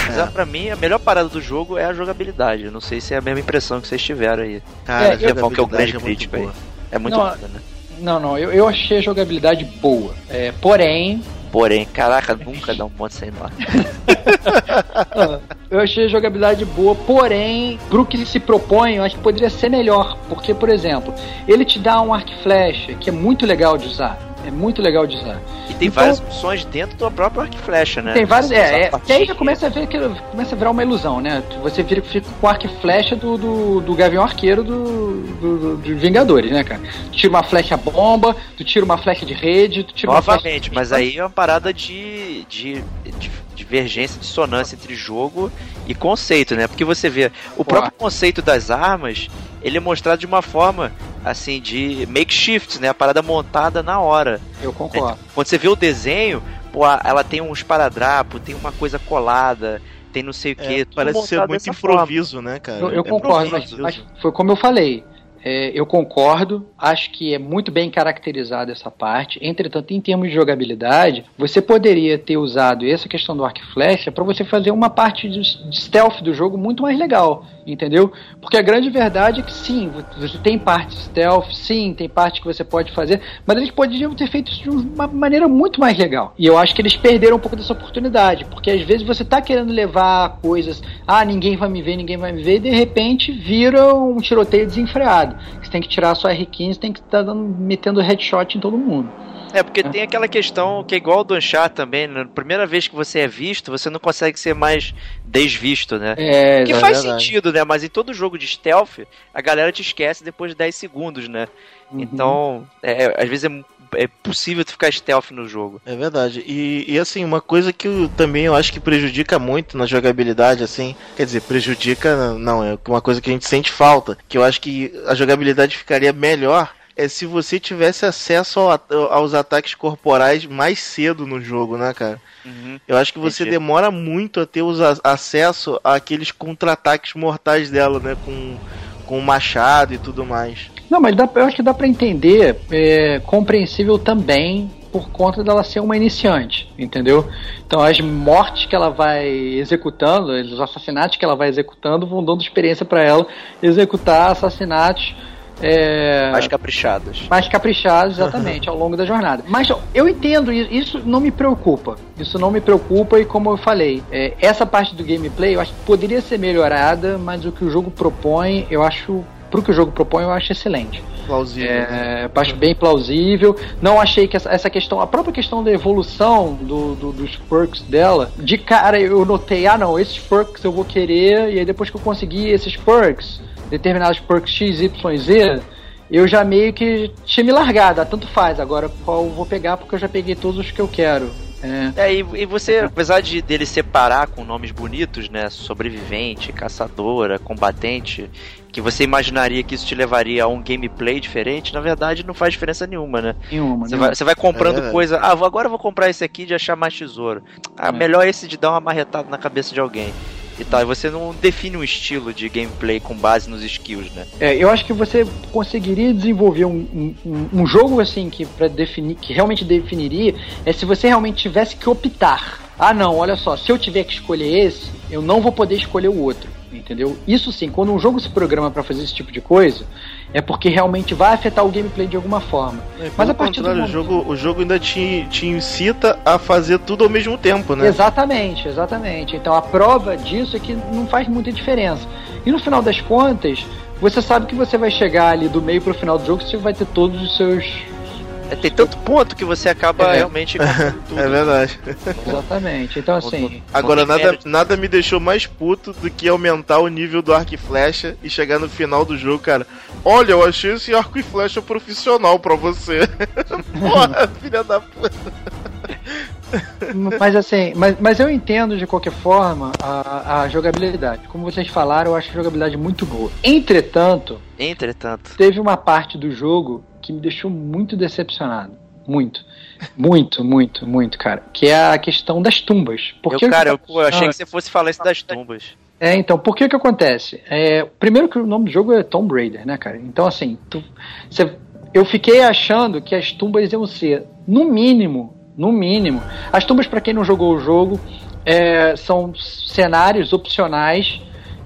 [SPEAKER 3] Mas é, pra mim, a melhor parada do jogo é a jogabilidade. Não sei se é a mesma impressão que vocês tiveram aí.
[SPEAKER 4] Cara,
[SPEAKER 1] É,
[SPEAKER 3] que é o grande
[SPEAKER 4] muito
[SPEAKER 3] crítico aí?
[SPEAKER 4] boa.
[SPEAKER 3] É muito
[SPEAKER 1] Não,
[SPEAKER 3] foda, né?
[SPEAKER 1] Não, não, eu, eu achei a jogabilidade boa. É, porém,
[SPEAKER 3] Porém, caraca, nunca dá um ponto sem nó. *laughs*
[SPEAKER 1] eu achei a jogabilidade boa, porém, pro que se propõe, eu acho que poderia ser melhor. Porque, por exemplo, ele te dá um arco flecha que é muito legal de usar. É muito legal de usar.
[SPEAKER 3] E tem
[SPEAKER 1] Então-
[SPEAKER 3] várias opções dentro do próprio arco e flecha, né?
[SPEAKER 1] Tem vários.
[SPEAKER 3] Só
[SPEAKER 1] É, é que aí já começa a ver que começa a virar uma ilusão, né? Você vira, fica com o arco e flecha do, do, do Gavião Arqueiro do, do, do- Vingadores, né, cara? Tu tira uma flecha bomba, tu tira uma flecha de rede, tu tira uma flecha.
[SPEAKER 3] Novamente, mas aí é uma parada de, de, de divergência, dissonância entre jogo e conceito, né? Porque você vê, o próprio conceito das armas, ele é mostrado de uma forma, assim, de makeshift, né? A parada montada na hora.
[SPEAKER 1] Eu concordo.
[SPEAKER 3] Quando você vê o desenho, pô, ela tem uns paradrapos, tem uma coisa colada, tem não sei o que.
[SPEAKER 4] É, parece ser muito improviso, né, cara?
[SPEAKER 1] Eu, eu
[SPEAKER 4] É
[SPEAKER 1] concordo, mas, mas foi como eu falei. É, eu concordo, acho que é muito bem caracterizada essa parte. Entretanto, em termos de jogabilidade, você poderia ter usado essa questão do arco e flecha para você fazer uma parte de, stealth do jogo muito mais legal, entendeu? Porque a grande verdade é que sim, você tem parte stealth, sim, tem parte que você pode fazer, mas eles poderiam ter feito isso de uma maneira muito mais legal. E eu acho que eles perderam um pouco dessa oportunidade, porque às vezes você tá querendo levar coisas, ah, ninguém vai me ver, ninguém vai me ver, e de repente vira um tiroteio desenfreado. Você tem que tirar a sua R15, tem que estar dando metendo headshot em todo mundo.
[SPEAKER 3] É, porque tem aquela questão que é igual ao do Uncharted também, né? Primeira vez que você é visto, você não consegue ser mais desvisto, né?
[SPEAKER 1] É,
[SPEAKER 3] que
[SPEAKER 4] é
[SPEAKER 3] faz
[SPEAKER 4] verdade.
[SPEAKER 3] sentido, né? Mas em todo jogo de stealth, a galera te esquece depois de 10 segundos, né?
[SPEAKER 1] Uhum.
[SPEAKER 3] Então, é, às vezes é, é possível tu ficar stealth no jogo.
[SPEAKER 4] É verdade. E, e, assim, uma coisa que eu, também eu acho que prejudica muito na jogabilidade, assim, quer dizer, prejudica, não, é uma coisa que a gente sente falta, que eu acho que a jogabilidade ficaria melhor é se você tivesse acesso ao aos ataques corporais mais cedo no jogo, né, cara? Eu acho que você
[SPEAKER 3] Entendi.
[SPEAKER 4] demora muito a ter os a- acesso àqueles contra-ataques mortais dela, né, com com o machado e tudo mais.
[SPEAKER 1] Não, mas dá, eu acho que dá pra entender, é compreensível também por conta dela ser uma iniciante, entendeu? Então as mortes que ela vai executando, os assassinatos que ela vai executando vão dando experiência para ela executar assassinatos é,
[SPEAKER 3] mais caprichados.
[SPEAKER 1] Mais caprichados, exatamente, ao longo da jornada. Mas eu entendo, isso não me preocupa. Isso não me preocupa e como eu falei, é, essa parte do gameplay eu acho que poderia ser melhorada, mas o que o jogo propõe, eu acho pro que o jogo propõe, eu acho excelente.
[SPEAKER 4] Plausível.
[SPEAKER 1] É, acho bem plausível. Não achei que essa, essa, questão, a própria questão da evolução do, do, dos perks dela, de cara eu notei, ah não, esses perks eu vou querer, e aí depois que eu consegui esses perks, determinados perks X, Y, Z, eu já meio que tinha me largado, ah, tanto faz, agora qual eu vou pegar porque eu já peguei todos os que eu quero.
[SPEAKER 3] É. é, e, e, você, apesar de dele separar com nomes bonitos, né? Sobrevivente, caçadora, combatente, que você imaginaria que isso te levaria a um gameplay diferente, na verdade não faz diferença nenhuma, né?
[SPEAKER 1] Nenhuma.
[SPEAKER 3] Você, Vai, você vai comprando é. coisa. Ah, agora eu vou comprar esse aqui de achar mais tesouro. Ah, é. melhor esse de dar uma marretada na cabeça de alguém e tal. E você não define um estilo de gameplay com base nos skills, né?
[SPEAKER 1] É, eu acho que você conseguiria desenvolver um, um, um jogo assim que para definir, que realmente definiria, é se você realmente tivesse que optar. Ah, não, olha só, se eu tiver que escolher esse, eu não vou poder escolher o outro entendeu? Isso sim, quando um jogo se programa para fazer esse tipo de coisa, é porque realmente vai afetar o gameplay de alguma forma.
[SPEAKER 4] É, Mas a partir do momento... o jogo, o jogo ainda te, te incita a fazer tudo ao mesmo tempo, né?
[SPEAKER 1] Exatamente, exatamente. Então a prova disso é que não faz muita diferença. E no final das contas, você sabe que você vai chegar ali do meio pro final do jogo, você vai ter todos os seus
[SPEAKER 3] tem tanto ponto que você acaba
[SPEAKER 4] é.
[SPEAKER 3] realmente *laughs*
[SPEAKER 4] tudo. É verdade.
[SPEAKER 1] Exatamente. Então assim.
[SPEAKER 4] Agora nada, nada me deixou mais puto do que aumentar o nível do arco e flecha e chegar no final do jogo, cara. Olha, eu achei esse arco e flecha profissional pra você. *laughs* Porra, *laughs* filha da puta.
[SPEAKER 1] mas assim, mas, mas eu entendo de qualquer forma a, a jogabilidade. Como vocês falaram, eu acho a jogabilidade muito boa. Entretanto,
[SPEAKER 3] entretanto,
[SPEAKER 1] teve uma parte do jogo que me deixou muito decepcionado. Muito. Muito, muito, muito, cara. Que é a questão das tumbas.
[SPEAKER 3] Porque eu, cara, eu, eu achei que você fosse falar isso das tumbas.
[SPEAKER 1] É, então, por que que acontece? É, primeiro que o nome do jogo é Tomb Raider, né, cara? Então, assim, tu, você, eu fiquei achando que as tumbas iam ser, no mínimo, no mínimo, as tumbas, para quem não jogou o jogo, é, são cenários opcionais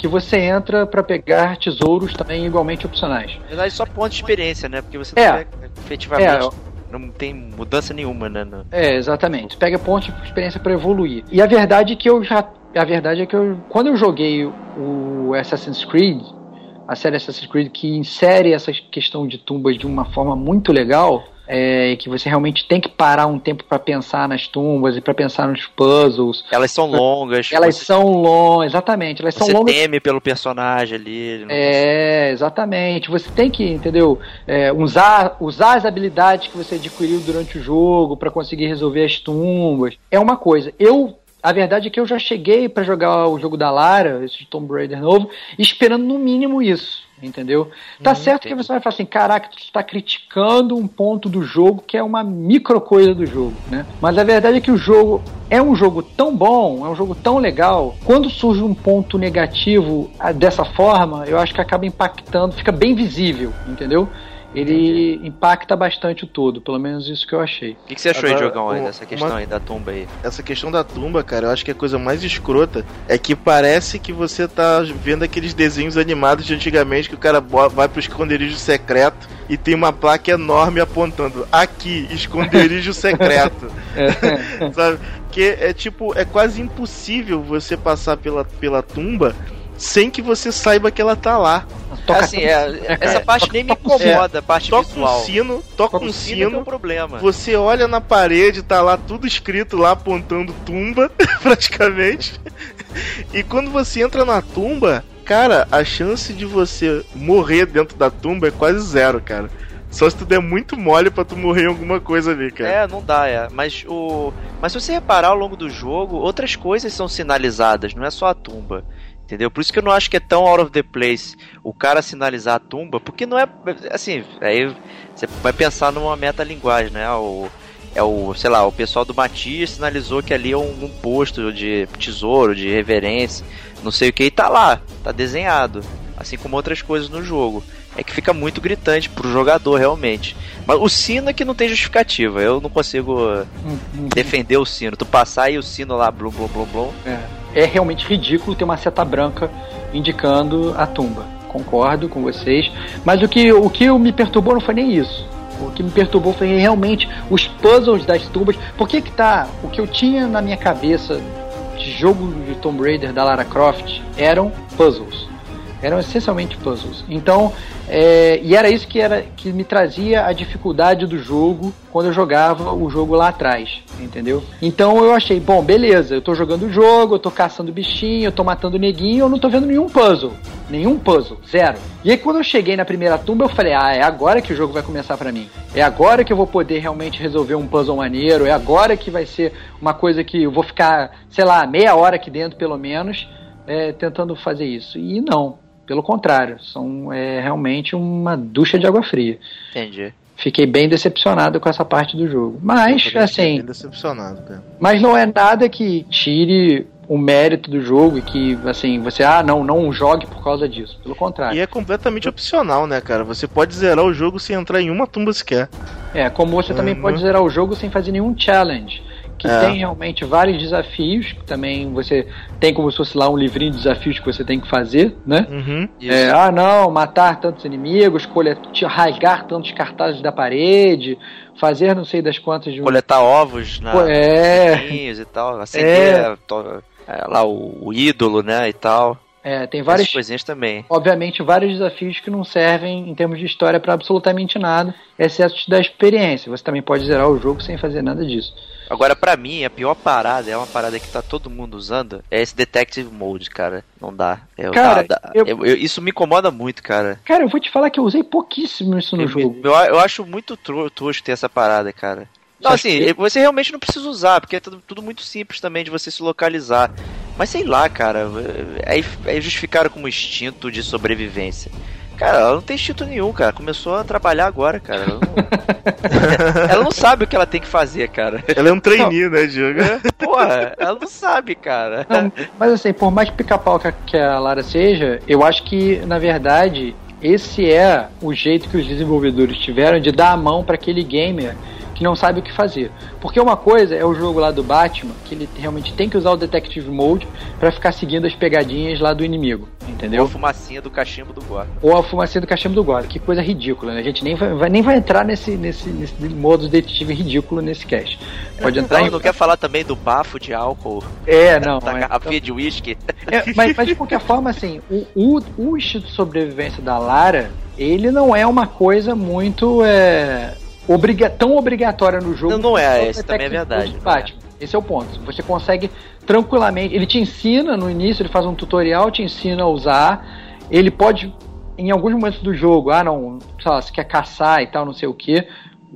[SPEAKER 1] que você entra para pegar tesouros também igualmente opcionais.
[SPEAKER 3] Na verdade, só ponto de experiência, né? Porque você é, pega, efetivamente é, não tem mudança nenhuma, né? No...
[SPEAKER 1] É, exatamente. Pega pontos de experiência para evoluir. E a verdade é que eu já. A verdade é que eu, quando eu joguei o Assassin's Creed, a série Assassin's Creed, que insere essa questão de tumbas de uma forma muito legal, é, que você realmente tem que parar um tempo para pensar nas tumbas e para pensar nos puzzles.
[SPEAKER 3] Elas são longas.
[SPEAKER 1] Elas você... são longas, exatamente. Elas
[SPEAKER 3] você
[SPEAKER 1] são longas.
[SPEAKER 3] Teme pelo personagem ali.
[SPEAKER 1] É, exatamente. Você tem que, entendeu? É, usar, usar as habilidades que você adquiriu durante o jogo para conseguir resolver as tumbas. É uma coisa. Eu a verdade é que eu já cheguei para jogar o jogo da Lara, esse Tomb Raider novo, esperando no mínimo isso entendeu? Tá hum, certo entendi. que você vai falar assim, caraca, tu está criticando um ponto do jogo que é uma micro coisa do jogo, né? Mas a verdade é que o jogo é um jogo tão bom, é um jogo tão legal, quando surge um ponto negativo ah, dessa forma, eu acho que acaba impactando, fica bem visível, entendeu? Ele Entendi. impacta bastante o todo, pelo menos isso que eu achei.
[SPEAKER 3] O que, que, você achou Agora, aí, Jogão, aí, dessa questão uma... aí da tumba aí?
[SPEAKER 4] Essa questão da tumba, cara, eu acho que a coisa mais escrota é que parece que você tá vendo aqueles desenhos animados de antigamente que o cara vai pro esconderijo secreto e tem uma placa enorme apontando aqui, esconderijo *laughs* secreto. é. *laughs* Sabe? Que é tipo, é quase impossível você passar pela, pela tumba sem que você saiba que ela tá lá.
[SPEAKER 3] Toca assim, é, essa parte nem me incomoda, a parte
[SPEAKER 4] toca
[SPEAKER 3] visual.
[SPEAKER 4] Um sino, toca, um sino, sino é um problema. Você olha na parede, tá lá tudo escrito lá apontando tumba, *laughs* praticamente. E quando você entra na tumba, cara, a chance de você morrer dentro da tumba é quase zero, cara. Só se tu der muito mole pra tu morrer em alguma coisa ali, cara.
[SPEAKER 3] É, não dá, é. Mas o. Mas se você reparar ao longo do jogo, outras coisas são sinalizadas, não é só a tumba. Entendeu? Por isso que eu não acho que é tão out of the place o cara sinalizar a tumba, porque não é. Assim, aí você vai pensar numa metalinguagem, né? O, é o, sei lá, o pessoal do Matias sinalizou que ali é um, um, posto de tesouro, de reverência, não sei o que, e tá lá, tá desenhado. Assim como outras coisas no jogo. é que fica muito gritante pro jogador realmente. Mas o sino é que não tem justificativa. Eu não consigo defender o sino. Tu passar e o sino lá, blum, blum, blum, blum.
[SPEAKER 1] É, é realmente ridículo ter uma seta branca indicando a tumba. Concordo com vocês. Mas o que, o que me perturbou não foi nem isso. O que me perturbou foi realmente os puzzles das tumbas. Por que que tá... O que eu tinha na minha cabeça de jogo de Tomb Raider da Lara Croft eram puzzles. Eram essencialmente puzzles. Então, é, e era isso que, era, que me trazia a dificuldade do jogo quando eu jogava o jogo lá atrás, entendeu? Então eu achei, bom, beleza, eu tô jogando o jogo, eu tô caçando bichinho, eu tô matando neguinho, eu não tô vendo nenhum puzzle. Nenhum puzzle, zero. E aí quando eu cheguei na primeira tumba, eu falei, ah, é agora que o jogo vai começar pra mim. É agora que eu vou poder realmente resolver um puzzle maneiro, é agora que vai ser uma coisa que eu vou ficar, sei lá, meia hora aqui dentro pelo menos, é, tentando fazer isso. E não, pelo contrário, são é, realmente uma ducha de água fria.
[SPEAKER 3] Entendi.
[SPEAKER 1] Fiquei bem decepcionado com essa parte do jogo. Mas, assim,
[SPEAKER 4] bem decepcionado, cara.
[SPEAKER 1] mas não é nada que tire o mérito do jogo e que, assim, você, ah, não, não jogue por causa disso. Pelo contrário.
[SPEAKER 4] E é completamente opcional, né, cara? Você pode zerar o jogo sem entrar em uma tumba sequer.
[SPEAKER 1] É, como você também
[SPEAKER 4] Uhum.
[SPEAKER 1] pode zerar o jogo sem fazer nenhum challenge. Que
[SPEAKER 4] É.
[SPEAKER 1] tem realmente vários desafios, que também você tem como se fosse lá um livrinho de desafios que você tem que fazer, né?
[SPEAKER 4] Uhum.
[SPEAKER 1] É, ah, não, matar tantos inimigos, colher, te- rasgar tantos cartazes da parede, fazer não sei das quantas de um.
[SPEAKER 3] Coletar ovos na
[SPEAKER 1] é,
[SPEAKER 3] e tal, acender to- é, lá o, o ídolo, né, e tal.
[SPEAKER 1] é, tem
[SPEAKER 3] Várias
[SPEAKER 1] várias,
[SPEAKER 3] coisinhas também.
[SPEAKER 1] obviamente, vários desafios que não servem em termos de história para absolutamente nada, exceto te dar experiência. Você também pode zerar o jogo sem fazer nada disso.
[SPEAKER 3] Agora, pra mim, a pior parada é uma parada que tá todo mundo usando, é esse Detective Mode, cara. Não dá. Eu-
[SPEAKER 1] Cara,
[SPEAKER 3] dá- dá-
[SPEAKER 1] eu-
[SPEAKER 3] eu- isso me incomoda muito, cara.
[SPEAKER 1] Cara, eu vou te falar que eu usei pouquíssimo isso no jogo.
[SPEAKER 3] eu, acho muito tosco ter essa parada, cara. Não, assim,
[SPEAKER 1] que-
[SPEAKER 3] você realmente não precisa usar, porque é tudo, tudo muito simples também de você se localizar. Mas sei lá, cara, aí, aí justificaram como instinto de sobrevivência. Cara, ela não tem instinto nenhum, cara. Começou a trabalhar agora, cara. Ela não, *laughs* ela não sabe o que ela tem que fazer, cara.
[SPEAKER 4] Ela é um trainee, né, Diogo?
[SPEAKER 3] Porra, ela não sabe, cara.
[SPEAKER 1] Não, mas assim, por mais pica-pau que, a- que a Lara seja, eu acho que, na verdade, esse é o jeito que os desenvolvedores tiveram de dar a mão para aquele gamer que não sabe o que fazer. Porque uma coisa é o jogo lá do Batman, que ele realmente tem que usar o Detective Mode para ficar seguindo as pegadinhas lá do inimigo,
[SPEAKER 3] Deu a
[SPEAKER 1] entendeu?
[SPEAKER 3] fumacinha do cachimbo do Gordon.
[SPEAKER 1] Ou a fumacinha do cachimbo do Gordo, que coisa ridícula, né? A gente nem vai, nem vai entrar nesse, nesse, nesse modo detetive ridículo nesse cast. Pode entrar
[SPEAKER 3] Não,
[SPEAKER 1] em...
[SPEAKER 3] não quer falar também do bafo de álcool
[SPEAKER 1] É, não.
[SPEAKER 3] da
[SPEAKER 1] é.
[SPEAKER 3] garrafinha de uísque?
[SPEAKER 1] É, mas, mas de qualquer forma, assim, o, o, o instinto de sobrevivência da Lara, ele não é uma coisa muito é, obriga tão obrigatória no jogo.
[SPEAKER 3] Não, não é, esse também é verdade, é.
[SPEAKER 1] Esse é o ponto. Você consegue tranquilamente. Ele te ensina no início, ele faz um tutorial, te ensina a usar. Ele pode, em alguns momentos do jogo, ah, não, sei lá, você quer caçar e tal, não sei o que.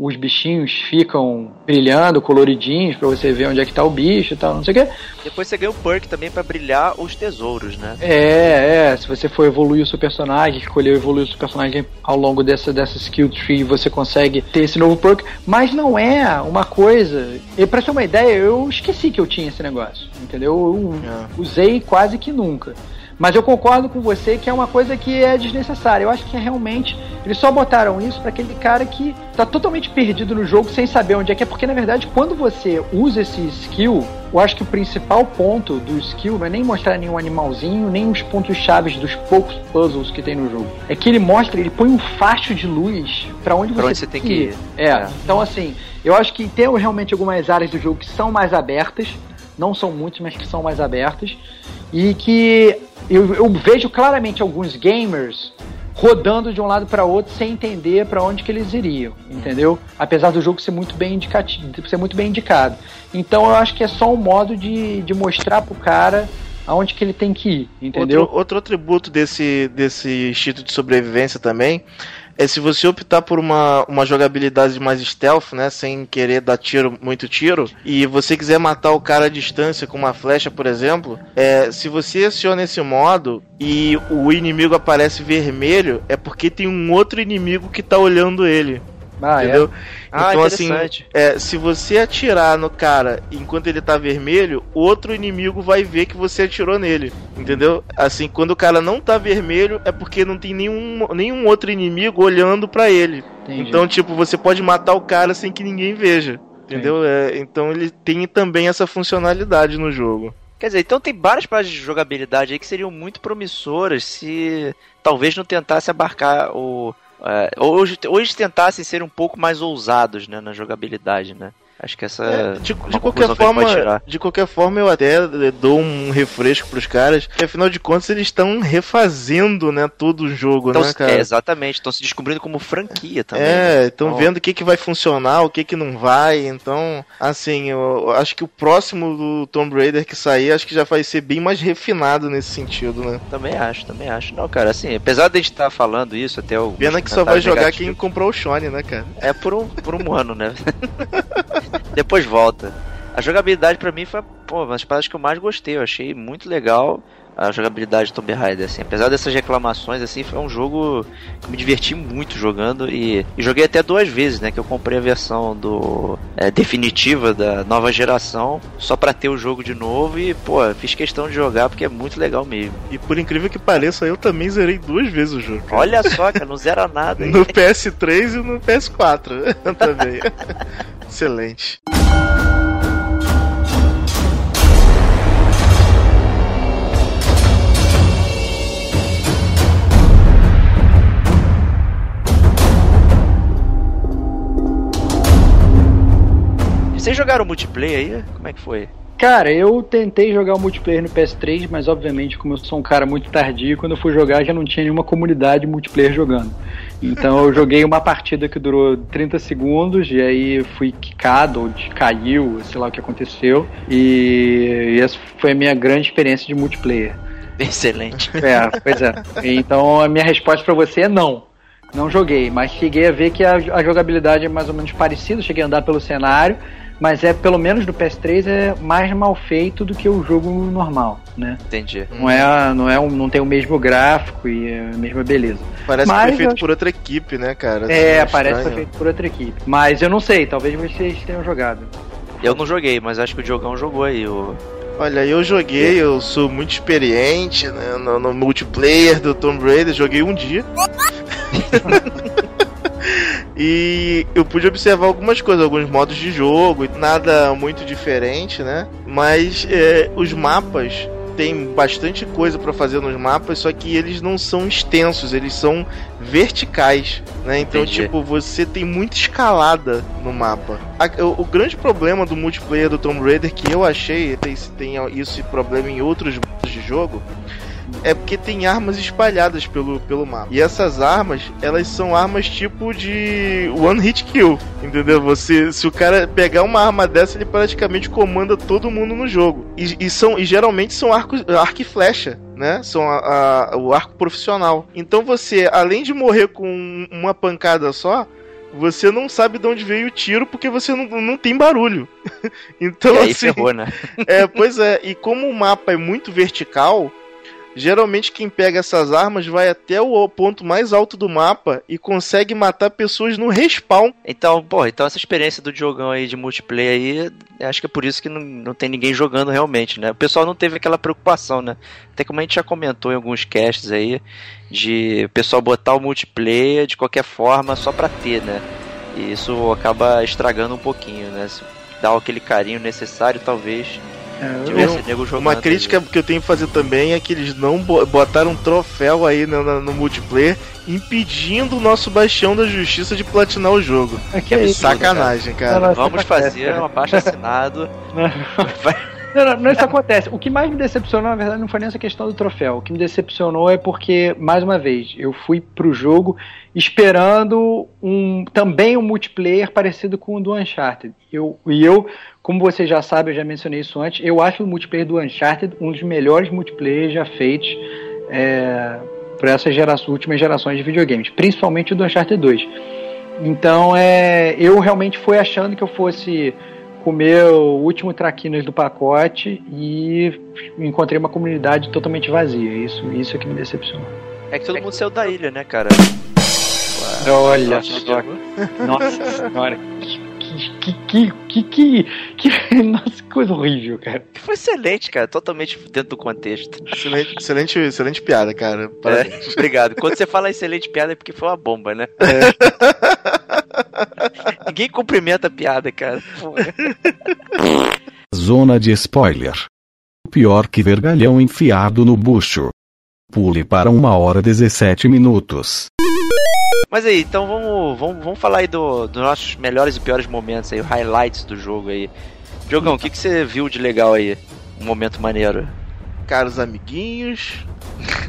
[SPEAKER 1] Os bichinhos ficam brilhando, coloridinhos, pra você ver onde é que tá o bicho e tal, não sei o que.
[SPEAKER 3] Depois você ganha o perk também pra brilhar os tesouros, né?
[SPEAKER 1] É, é, se você for evoluir o seu personagem, escolher evoluir o seu personagem ao longo dessa, dessa skill tree, você consegue ter esse novo perk, mas não é uma coisa. E pra ter uma ideia, eu esqueci que eu tinha esse negócio, entendeu? Eu
[SPEAKER 4] É.
[SPEAKER 1] usei quase que nunca. Mas eu concordo com você que é uma coisa que é desnecessária. Eu acho que é realmente. Eles só botaram isso para aquele cara que tá totalmente perdido no jogo sem saber onde é que é. Porque na verdade, quando você usa esse skill, eu acho que o principal ponto do skill não é nem mostrar nenhum animalzinho, nem os pontos chaves dos poucos puzzles que tem no jogo. É que ele mostra, ele põe um facho de luz para onde
[SPEAKER 3] Pra
[SPEAKER 1] você
[SPEAKER 3] onde você tem que ir.
[SPEAKER 1] É,
[SPEAKER 3] É.
[SPEAKER 1] então assim, eu acho que tem realmente algumas áreas do jogo que são mais abertas. Não são muitas, mas que são mais abertas. E que eu, eu vejo claramente alguns gamers rodando de um lado para outro sem entender para onde que eles iriam, entendeu? Apesar do jogo ser muito bem ser muito bem indicado. Então eu acho que é só um modo de, de mostrar pro cara aonde que ele tem que ir, entendeu?
[SPEAKER 4] Outro, outro atributo desse, desse instinto de sobrevivência também é se você optar por uma, uma jogabilidade mais stealth, né? Sem querer dar tiro, muito tiro, e você quiser matar o cara à distância com uma flecha, por exemplo, é, se você aciona esse modo e o inimigo aparece vermelho, é porque tem um outro inimigo que tá olhando ele.
[SPEAKER 1] Ah,
[SPEAKER 4] entendeu?
[SPEAKER 3] Ah,
[SPEAKER 4] então, assim, é, se você atirar no cara enquanto ele tá vermelho, outro inimigo vai ver que você atirou nele, entendeu? Assim, quando o cara não tá vermelho, é porque não tem nenhum, nenhum outro inimigo olhando pra ele.
[SPEAKER 1] Entendi.
[SPEAKER 4] Então, tipo, você pode matar o cara sem que ninguém veja. Entendeu? É, então ele tem também essa funcionalidade no jogo.
[SPEAKER 3] Quer dizer, então tem várias páginas de jogabilidade aí que seriam muito promissoras se talvez não tentasse abarcar o. É, hoje, hoje tentassem ser um pouco mais ousados né, na jogabilidade, né? Acho que essa.
[SPEAKER 4] É, de,
[SPEAKER 3] uma
[SPEAKER 4] de qualquer forma, de qualquer forma, eu até dou um refresco pros caras, que afinal de contas eles estão refazendo, né, todo o jogo,
[SPEAKER 3] Então,
[SPEAKER 4] né, cara?
[SPEAKER 3] é, exatamente, estão se descobrindo como franquia também.
[SPEAKER 4] É,
[SPEAKER 3] né?
[SPEAKER 4] estão
[SPEAKER 3] Então,
[SPEAKER 4] vendo o que, que vai funcionar, o que, que não vai. Então, assim, eu acho que o próximo do Tomb Raider que sair, acho que já vai ser bem mais refinado nesse sentido, né?
[SPEAKER 3] Também acho, também acho. Não, cara, assim, apesar de a gente estar falando isso, até o.
[SPEAKER 4] Pena que só vai jogar quem comprou o Shone, né, cara?
[SPEAKER 3] É por um, por um ano, né? *laughs* Depois volta. A jogabilidade pra mim foi pô, uma das paradas que eu mais gostei. Eu achei muito legal a jogabilidade de Tomb Raider, assim. Apesar dessas reclamações, assim, foi um jogo que me diverti muito jogando e, e joguei até duas vezes, né? Que eu comprei a versão do é, definitiva da nova geração só pra ter o jogo de novo e, pô, fiz questão de jogar porque é muito legal mesmo.
[SPEAKER 4] E por incrível que pareça, eu também zerei duas vezes o jogo. cara.
[SPEAKER 3] Olha só, cara, não zera nada.
[SPEAKER 4] No PS3 e no PS4 *laughs* também. Excelente.
[SPEAKER 3] Vocês jogaram multiplayer aí? Como é que foi?
[SPEAKER 1] Cara, eu tentei jogar o multiplayer no PS3, mas obviamente, como eu sou um cara muito tardio, quando eu fui jogar já não tinha nenhuma comunidade multiplayer jogando. Então eu joguei uma partida que durou 30 segundos e aí fui quicado ou caiu, sei lá o que aconteceu. E, essa foi a minha grande experiência de multiplayer.
[SPEAKER 3] Excelente. *laughs*
[SPEAKER 1] É, pois é. Então a minha resposta pra você é não. Não joguei, mas cheguei a ver que a, a jogabilidade é mais ou menos parecida, cheguei a andar pelo cenário, mas é pelo menos do PS3 é mais mal feito do que o jogo normal, né?
[SPEAKER 3] Entendi.
[SPEAKER 1] Não é, não é um, não tem o mesmo gráfico e a mesma beleza.
[SPEAKER 4] Parece
[SPEAKER 1] Mas
[SPEAKER 4] que foi feito
[SPEAKER 1] eu-
[SPEAKER 4] por outra equipe, né, cara?
[SPEAKER 1] É,
[SPEAKER 4] Assim,
[SPEAKER 1] parece que foi feito por outra equipe. Mas eu não sei, talvez vocês tenham jogado.
[SPEAKER 3] Eu não joguei, mas acho que o Diogão jogou aí. O...
[SPEAKER 4] Olha, eu joguei, eu sou muito experiente né, no, no multiplayer do Tomb Raider, joguei um dia. *laughs* e eu pude observar algumas coisas, alguns modos de jogo, nada muito diferente, né? Mas é, os mapas tem bastante coisa pra fazer nos mapas, só que eles não são extensos, eles são verticais, né? Então,
[SPEAKER 3] Entendi.
[SPEAKER 4] tipo, você tem muita escalada no mapa. A- o, o grande problema do multiplayer do Tomb Raider que eu achei, tem, tem isso e problema em outros modos de jogo, é porque tem armas espalhadas pelo, pelo mapa. E essas armas, elas são armas tipo de one hit kill, entendeu? Você, se o cara pegar uma arma dessa, ele praticamente comanda todo mundo no jogo. E, e são e geralmente são arcos, arco e flecha. Né? São a- a- o arco profissional. Então você, além de morrer com uma pancada só, você não sabe de onde veio o tiro porque você não, não tem barulho. *laughs* então,
[SPEAKER 3] e aí
[SPEAKER 4] assim,
[SPEAKER 3] ferrou, né? *laughs*
[SPEAKER 4] é, pois é, e como o mapa é muito vertical, geralmente quem pega essas armas vai até o ponto mais alto do mapa e consegue matar pessoas no respawn.
[SPEAKER 3] Então, pô, então essa experiência do Diogão aí de multiplayer aí, acho que é por isso que não, não tem ninguém jogando realmente, né? O pessoal não teve aquela preocupação, né? Até como a gente já comentou em alguns casts aí, de o pessoal botar o multiplayer de qualquer forma só pra ter, né? E isso acaba estragando um pouquinho, né? Se dá aquele carinho necessário, talvez
[SPEAKER 1] É, eu-.
[SPEAKER 4] Uma crítica que eu tenho que fazer também é que eles não bo- botaram um troféu aí no, no- no multiplayer impedindo o nosso bastião da justiça de platinar o jogo.
[SPEAKER 1] é que é isso.
[SPEAKER 4] Sacanagem, cara.
[SPEAKER 1] Não, não,
[SPEAKER 3] Vamos fazer
[SPEAKER 1] cara.
[SPEAKER 3] uma baixa assinado. *laughs*
[SPEAKER 1] Não, não, não, isso acontece. O que mais me decepcionou, na verdade, não foi nem essa questão do troféu. O que me decepcionou é porque, mais uma vez, eu fui pro jogo esperando um também um multiplayer parecido com o do Uncharted. Eu, e eu, como você já sabe, eu já mencionei isso antes, eu acho o multiplayer do Uncharted um dos melhores multiplayers já feitos é, por essas gera últimas gerações de videogames, principalmente o do Uncharted 2. Então, é, eu realmente fui achando que eu fosse comer o último traquinas do pacote e encontrei uma comunidade totalmente vazia. Isso, isso é que me decepcionou.
[SPEAKER 3] É que todo mundo saiu da ilha, né, cara?
[SPEAKER 1] Olha só. *laughs* Nossa senhora. Que, que, que, que, que, *laughs* Nossa, que coisa horrível, cara.
[SPEAKER 3] Foi excelente, cara. Totalmente dentro do contexto.
[SPEAKER 4] Excelente, excelente, excelente piada, cara.
[SPEAKER 3] É, obrigado. Quando você fala excelente piada é porque foi uma bomba, né?
[SPEAKER 4] É. *laughs* *laughs*
[SPEAKER 3] Ninguém cumprimenta a piada, cara.
[SPEAKER 2] Zona de spoiler. Pior que vergalhão enfiado no bucho. Pule para uma hora 17 minutos.
[SPEAKER 3] Mas aí, então vamos, vamos, vamos falar aí do- dos nossos melhores e piores momentos aí, os highlights do jogo aí. Diogão, o que, que você viu de legal aí? Um momento maneiro.
[SPEAKER 4] Caros amiguinhos,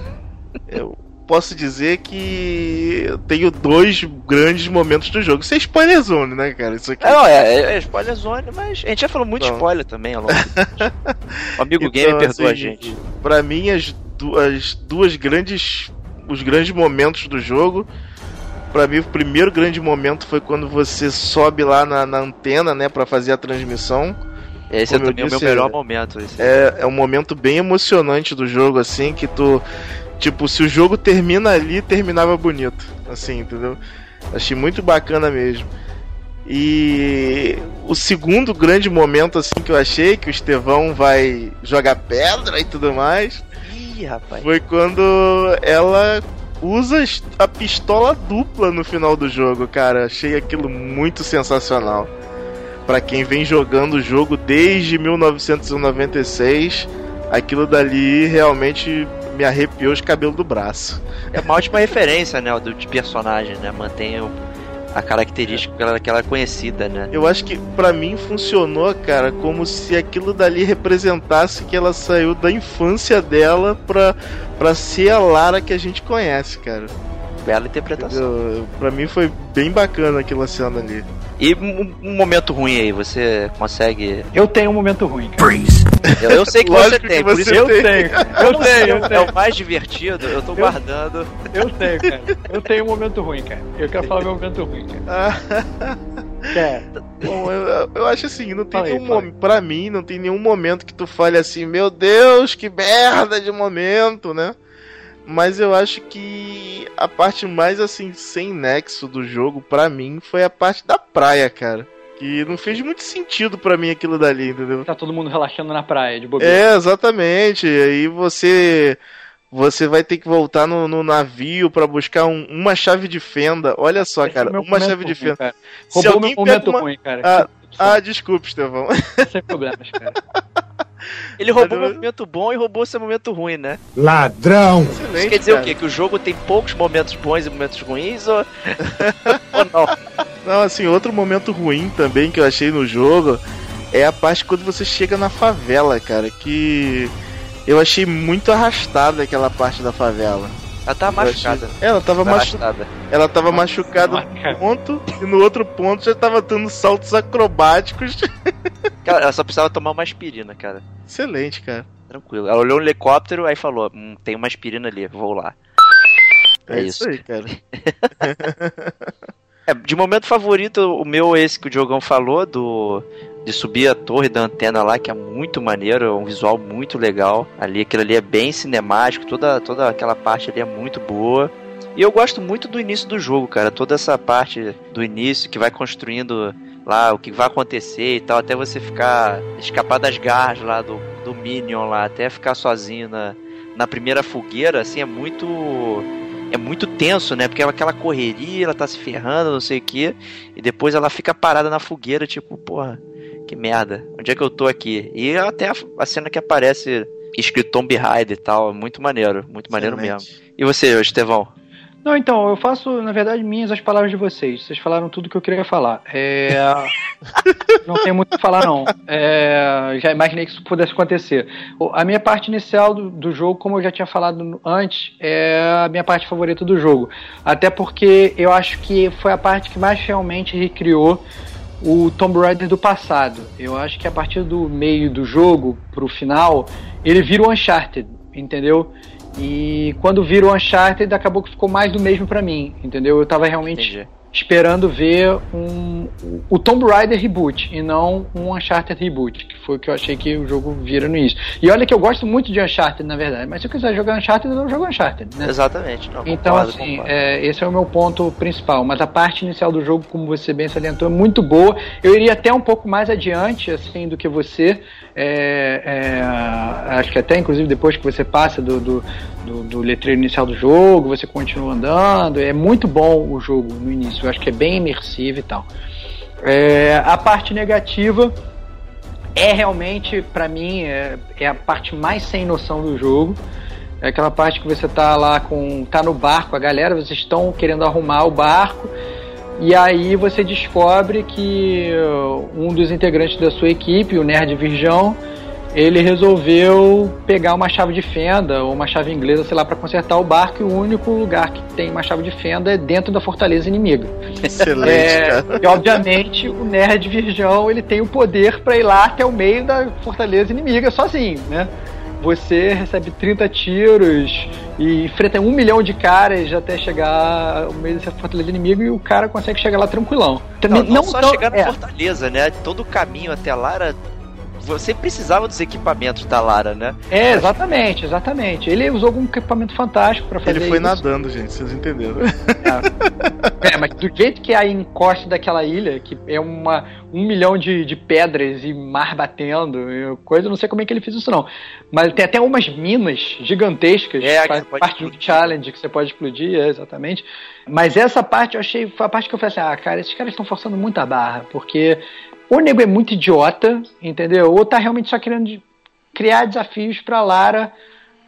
[SPEAKER 4] *laughs* eu posso dizer que eu tenho dois grandes momentos do jogo. Isso é spoiler zone, né, cara? Isso aqui.
[SPEAKER 3] É, não, é, é spoiler zone, mas a gente já falou muito
[SPEAKER 4] Não.
[SPEAKER 3] spoiler também ao longo. *laughs* o amigo
[SPEAKER 4] Então,
[SPEAKER 3] Game perdoa a
[SPEAKER 4] assim,
[SPEAKER 3] gente.
[SPEAKER 4] Pra mim, as, du- as duas grandes. Os grandes momentos do jogo. Pra mim, o primeiro grande momento foi quando você sobe lá na, na antena, né, pra fazer a transmissão.
[SPEAKER 3] Esse é
[SPEAKER 4] como eu
[SPEAKER 3] também o meu
[SPEAKER 4] disse,
[SPEAKER 3] melhor momento.
[SPEAKER 4] É, é um momento bem emocionante do jogo, assim, que tu. Tipo, se o jogo termina ali, terminava bonito. Assim, entendeu? Achei muito bacana mesmo. E o segundo grande momento, assim, que eu achei, que o Estevão vai jogar pedra e tudo mais,
[SPEAKER 3] Ih, rapaz.
[SPEAKER 4] foi quando ela usa a pistola dupla no final do jogo, cara. Achei aquilo muito sensacional. Pra quem vem jogando o jogo desde 1996, aquilo dali realmente me arrepiou os cabelos do braço.
[SPEAKER 3] É uma ótima referência, né, do de personagem, né? Mantém o- a característica que ela, que ela é conhecida, né?
[SPEAKER 4] Eu acho que pra mim funcionou, cara, como se aquilo dali representasse que ela saiu da infância dela pra, pra ser a Lara que a gente conhece, cara.
[SPEAKER 3] Bela interpretação.
[SPEAKER 4] Pra mim foi bem bacana aquela cena ali.
[SPEAKER 3] E um, um momento ruim aí, você consegue.
[SPEAKER 1] Eu tenho um momento ruim, cara.
[SPEAKER 3] Eu, eu sei que você tem,
[SPEAKER 4] que
[SPEAKER 3] por
[SPEAKER 4] você
[SPEAKER 3] isso
[SPEAKER 1] Eu tenho, eu tenho, eu
[SPEAKER 3] é
[SPEAKER 1] tenho,
[SPEAKER 3] o mais divertido, eu tô guardando.
[SPEAKER 1] eu tenho, cara. Eu tenho um momento ruim, cara. Eu quero falar meu momento ruim, cara. É,
[SPEAKER 4] bom, eu, eu acho assim, não tem
[SPEAKER 1] aí,
[SPEAKER 4] nenhum momento. Pra mim, não tem nenhum momento que tu fale assim, meu Deus, que merda de momento, né? Mas eu acho que a parte mais assim, sem nexo do jogo, pra mim, foi a parte da praia, cara. Que não fez muito sentido pra mim aquilo dali, entendeu?
[SPEAKER 1] tá todo mundo relaxando na praia, de bobeira.
[SPEAKER 4] É, exatamente. E aí você. Você vai ter que voltar no, no navio pra buscar um- uma chave de fenda. Olha só,
[SPEAKER 1] Esse é
[SPEAKER 4] cara,
[SPEAKER 1] meu
[SPEAKER 4] uma chave de
[SPEAKER 1] ruim,
[SPEAKER 4] fenda.
[SPEAKER 1] cara.
[SPEAKER 4] Se alguém
[SPEAKER 1] meu
[SPEAKER 4] pega
[SPEAKER 1] momento
[SPEAKER 4] uma-
[SPEAKER 1] ruim, cara.
[SPEAKER 4] Ah, Ah, desculpe, Estevão.
[SPEAKER 1] Sem problemas, cara. *laughs*
[SPEAKER 3] Ele roubou um
[SPEAKER 4] eu-
[SPEAKER 3] momento bom e roubou seu momento ruim, né?
[SPEAKER 2] Ladrão!
[SPEAKER 3] Isso
[SPEAKER 4] Excelente.
[SPEAKER 3] quer dizer
[SPEAKER 4] cara.
[SPEAKER 3] o quê? Que o jogo tem poucos momentos bons e momentos ruins ou. *laughs* ou não?
[SPEAKER 4] Não, assim, outro momento ruim também que eu achei no jogo é a parte quando você chega na favela, cara. Que eu achei muito arrastada aquela parte da favela.
[SPEAKER 3] Ela tá
[SPEAKER 4] Eu
[SPEAKER 3] machucada.
[SPEAKER 4] Ela tava,
[SPEAKER 3] Tá
[SPEAKER 4] machu...
[SPEAKER 3] arrastada.
[SPEAKER 4] ela tava machucada
[SPEAKER 1] Nossa, cara.
[SPEAKER 4] num ponto e no outro ponto já tava dando saltos acrobáticos. *laughs*
[SPEAKER 3] Cara, ela só precisava tomar uma aspirina, cara.
[SPEAKER 4] Excelente, cara.
[SPEAKER 3] Tranquilo. Ela olhou um helicóptero, aí falou: hum, tem uma aspirina ali, vou lá.
[SPEAKER 4] É,
[SPEAKER 3] É
[SPEAKER 4] isso
[SPEAKER 3] isso.
[SPEAKER 4] aí, cara. *laughs*
[SPEAKER 3] É, de momento favorito, o meu é esse que o Diogão falou, do de subir a torre da antena lá, que é muito maneiro, é um visual muito legal. Ali, aquilo ali é bem cinemático, toda, toda aquela parte ali é muito boa. E eu gosto muito do início do jogo, cara. Toda essa parte do início que vai construindo lá o que vai acontecer e tal, até você ficar. escapar das garras lá do, do Minion lá, até ficar sozinho na, na primeira fogueira, assim, é muito. É muito tenso, né? Porque é aquela correria, ela tá se ferrando, não sei o quê. E depois ela fica parada na fogueira, tipo, porra, que merda. Onde é que eu tô aqui? E até a, a cena que aparece escrito Tomb Raider e tal, é muito maneiro, muito maneiro
[SPEAKER 4] Excelente.
[SPEAKER 3] mesmo. E você, Estevão?
[SPEAKER 1] Não, então, eu faço, na verdade, minhas as palavras de vocês. Vocês falaram tudo que eu queria falar. É... *laughs* não tem muito o que falar, não. É... Já imaginei que isso pudesse acontecer. A minha parte inicial do, do jogo, como eu já tinha falado antes, é a minha parte favorita do jogo. Até porque eu acho que foi a parte que mais realmente recriou o Tomb Raider do passado. Eu acho que a partir do meio do jogo pro final, ele vira o Uncharted, entendeu? E quando vira o Uncharted, acabou que ficou mais do mesmo pra mim, entendeu? Eu tava realmente
[SPEAKER 3] Entendi.
[SPEAKER 1] esperando ver um, o Tomb Raider reboot e não um Uncharted reboot, que foi o que eu achei que o jogo vira no início. E olha que eu gosto muito de Uncharted, na verdade, mas se eu quiser jogar Uncharted, eu jogo Uncharted, né?
[SPEAKER 3] Exatamente. Não,
[SPEAKER 1] então,
[SPEAKER 3] concordo,
[SPEAKER 1] assim,
[SPEAKER 3] concordo.
[SPEAKER 1] é, esse é o meu ponto principal. Mas a parte inicial do jogo, como você bem salientou, é muito boa. Eu iria até um pouco mais adiante, assim, do que você. É, é, acho que até, inclusive, depois que você passa do, do, do, do letreiro inicial do jogo, você continua andando. É muito bom o jogo no início. Eu acho que é bem imersivo e tal. É, a parte negativa é realmente, para mim, é, é, a parte mais sem noção do jogo. É aquela parte que você tá lá com. tá no barco, a galera, vocês estão querendo arrumar o barco. E aí você descobre que um dos integrantes da sua equipe, o Nerd Virgão, ele resolveu pegar uma chave de fenda ou uma chave inglesa, sei lá, para consertar o barco e o único lugar que tem uma chave de fenda é dentro da fortaleza inimiga.
[SPEAKER 4] Excelente,
[SPEAKER 1] É,
[SPEAKER 4] cara.
[SPEAKER 1] e obviamente o nerd virgão ele tem o poder para ir lá até o meio da fortaleza inimiga sozinho, né? Você recebe 30 tiros e enfrenta um milhão de caras até chegar ao meio dessa fortaleza inimiga e o cara consegue chegar lá tranquilão.
[SPEAKER 3] Não,
[SPEAKER 1] Também
[SPEAKER 3] não, só
[SPEAKER 1] tão-
[SPEAKER 3] chegar na
[SPEAKER 1] é,
[SPEAKER 3] Fortaleza, né? Todo o caminho até lá era. Você precisava dos equipamentos da Lara, né?
[SPEAKER 1] é, exatamente, exatamente. Ele usou algum equipamento fantástico para fazer
[SPEAKER 4] Ele foi
[SPEAKER 1] isso.
[SPEAKER 4] nadando, gente, vocês entenderam.
[SPEAKER 1] É, mas do jeito que é a encosta daquela ilha, que é uma, um milhão de, de pedras e mar batendo, e coisa, eu não sei como é que ele fez isso não. Mas tem até umas minas gigantescas,
[SPEAKER 3] É, que
[SPEAKER 1] faz parte do challenge que você pode explodir, é, exatamente. Mas essa parte eu achei, foi a parte que eu falei assim, ah, cara, esses caras estão forçando muito a barra, porque ou o nego é muito idiota, entendeu? Ou tá realmente só querendo de- criar desafios pra Lara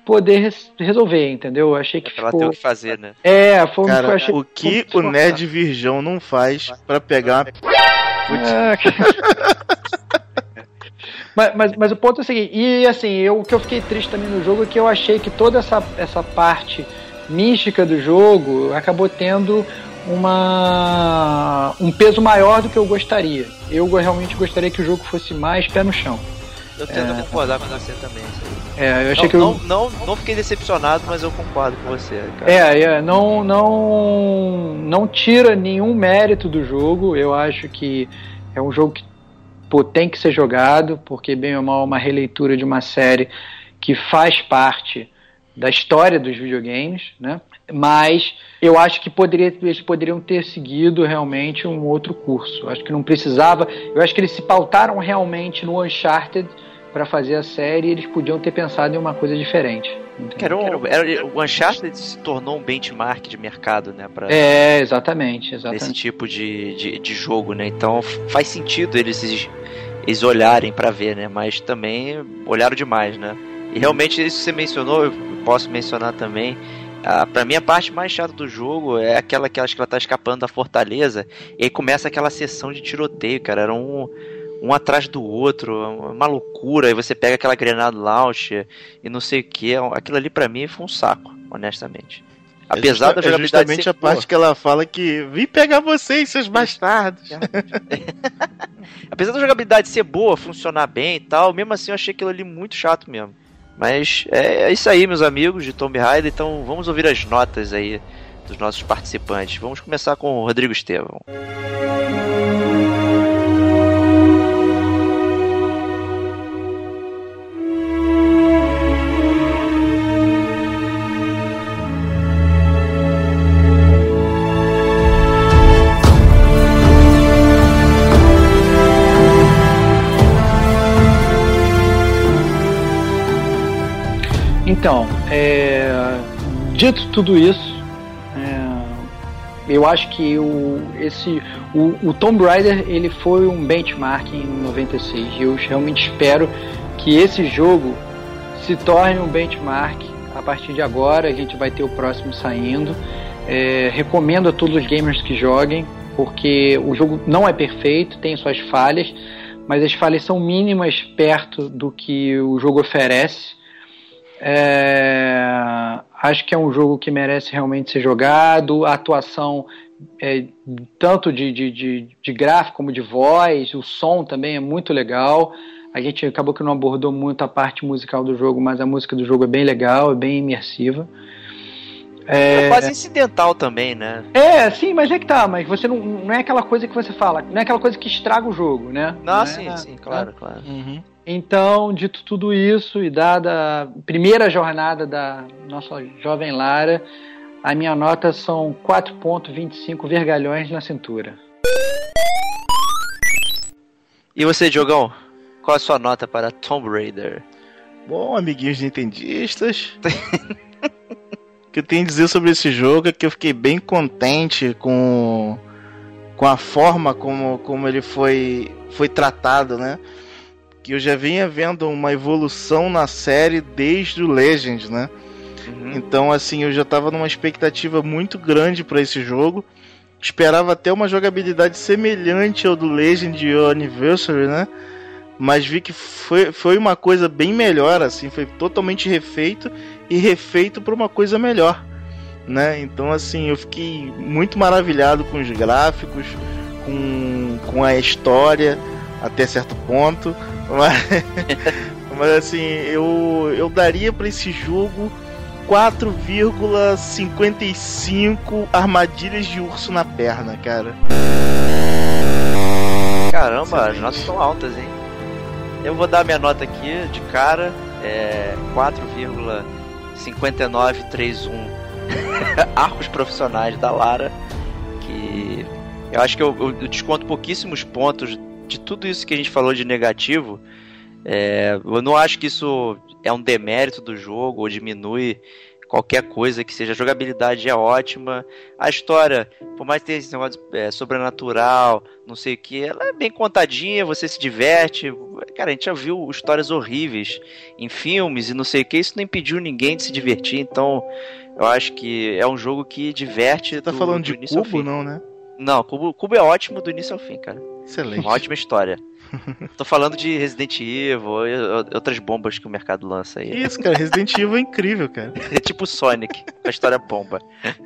[SPEAKER 1] poder res- resolver, entendeu? Eu achei que
[SPEAKER 3] Pra ela ter o
[SPEAKER 1] ficou...
[SPEAKER 3] que fazer, né?
[SPEAKER 1] É, foi um que eu
[SPEAKER 4] Cara,
[SPEAKER 1] achei...
[SPEAKER 4] o que
[SPEAKER 1] ficou
[SPEAKER 4] o Nerd Virgão não faz pra pegar
[SPEAKER 1] É, *laughs* mas, mas, mas o ponto é o seguinte, e assim, eu, o que eu fiquei triste também no jogo é que eu achei que toda essa, essa parte mística do jogo acabou tendo uma um peso maior do que eu gostaria. Eu realmente gostaria que o jogo fosse mais pé no chão.
[SPEAKER 3] Eu tento concordar com você também. isso aí.
[SPEAKER 1] É, eu achei
[SPEAKER 3] Não,
[SPEAKER 1] que eu,
[SPEAKER 3] não, não, não fiquei decepcionado, mas eu concordo com você, cara.
[SPEAKER 1] É, é, não, não, não tira nenhum mérito do jogo. Eu acho que é um jogo que pô, tem que ser jogado, porque bem ou mal é uma releitura de uma série que faz parte da história dos videogames, né? Mas eu acho que poderia, eles poderiam ter seguido realmente um outro curso. Eu acho que não precisava. Eu acho que eles se pautaram realmente no Uncharted para fazer a série e eles podiam ter pensado em uma coisa diferente.
[SPEAKER 3] era um- era- o Uncharted se tornou um benchmark de mercado, né? Pra,
[SPEAKER 1] É, exatamente, exatamente.
[SPEAKER 3] tipo de, de, de jogo, né? Então faz sentido eles, eles olharem pra ver, né? Mas também olharam demais, né? E realmente isso que você mencionou, eu posso mencionar também. Ah, pra mim a parte mais chata do jogo é aquela que acho que ela tá escapando da fortaleza e aí começa aquela sessão de tiroteio, cara. Era um, um atrás do outro, uma loucura. Aí você pega aquela granada launcher e não sei o que. Aquilo ali pra mim foi um saco, honestamente. Apesar
[SPEAKER 4] é
[SPEAKER 3] da
[SPEAKER 4] é
[SPEAKER 3] jogabilidade
[SPEAKER 4] justamente
[SPEAKER 3] ser
[SPEAKER 4] a
[SPEAKER 3] boa.
[SPEAKER 4] parte que ela fala que vim pegar vocês, seus bastardos. *laughs*
[SPEAKER 3] Apesar da jogabilidade ser boa, funcionar bem e tal, mesmo assim eu achei aquilo ali muito chato mesmo. Mas é, é isso aí, meus amigos de Tomb Raider. Então vamos ouvir as notas aí dos nossos participantes. Vamos começar com o Rodrigo Estevão.
[SPEAKER 1] Então, é, dito tudo isso, é, eu acho que o, esse, o, o Tomb Raider ele foi um benchmark em 96 e eu realmente espero que esse jogo se torne um benchmark a partir de agora. A gente vai ter o próximo saindo. É, recomendo a todos os gamers que joguem, porque o jogo não é perfeito, tem suas falhas, mas as falhas são mínimas perto do que o jogo oferece. É, acho que é um jogo que merece realmente ser jogado. A atuação, é, tanto de, de, de, de gráfico como de voz, o som também é muito legal. A gente acabou que não abordou muito a parte musical do jogo, mas a música do jogo é bem legal, é bem imersiva.
[SPEAKER 3] É, quase incidental também, né?
[SPEAKER 1] É, sim, mas é que tá, mas você não, não é aquela coisa que você fala, não é aquela coisa que estraga o jogo, né?
[SPEAKER 3] Não,
[SPEAKER 1] é,
[SPEAKER 3] sim, sim, claro, claro.
[SPEAKER 4] Uhum.
[SPEAKER 1] Então, dito tudo isso e dada a primeira jornada da nossa jovem Lara, a minha nota são 4.25 vergalhões na cintura.
[SPEAKER 3] E você, Diogão? Qual a sua nota para Tomb Raider?
[SPEAKER 4] Bom, amiguinhos nintendistas, o *laughs* que eu tenho a dizer sobre esse jogo é que eu fiquei bem contente com, com a forma como, como ele foi, foi tratado, né? Que eu já vinha vendo uma evolução na série desde o Legends, né? Uhum. Então, assim, eu já tava numa expectativa muito grande para esse jogo. Esperava até uma jogabilidade semelhante ao do Legend e Anniversary, né? mas vi que foi, foi uma coisa bem melhor, assim, foi totalmente refeito e refeito para uma coisa melhor, né? Então, assim, eu fiquei muito maravilhado com os gráficos, com, com a história, até certo ponto, mas, *laughs* mas assim, eu, eu daria para esse jogo 4,55 armadilhas de urso na perna, cara.
[SPEAKER 3] Caramba, as notas estão altas, hein? Eu vou dar minha nota aqui de cara, é 4,5931 *laughs* arcos profissionais da Lara, que eu acho que eu, eu, desconto pouquíssimos pontos de tudo isso que a gente falou de negativo. É, eu não acho que isso é um demérito do jogo ou diminui qualquer coisa que seja. A jogabilidade é ótima. A história, por mais que tenha esse negócio é, sobrenatural, não sei o que, ela é bem contadinha, você se diverte. Cara, a gente já viu histórias horríveis em filmes e não sei o que, isso não impediu ninguém de se divertir, então eu acho que é um jogo que diverte.
[SPEAKER 4] Você tá do, falando de cubo, não, né?
[SPEAKER 3] Não, cubo, cubo é ótimo do início ao fim, cara.
[SPEAKER 4] Excelente.
[SPEAKER 3] Uma ótima história. *laughs* Tô falando de Resident Evil e outras bombas que o mercado lança aí.
[SPEAKER 4] Isso, cara, Resident Evil é incrível, cara.
[SPEAKER 3] É tipo Sonic, a história bomba.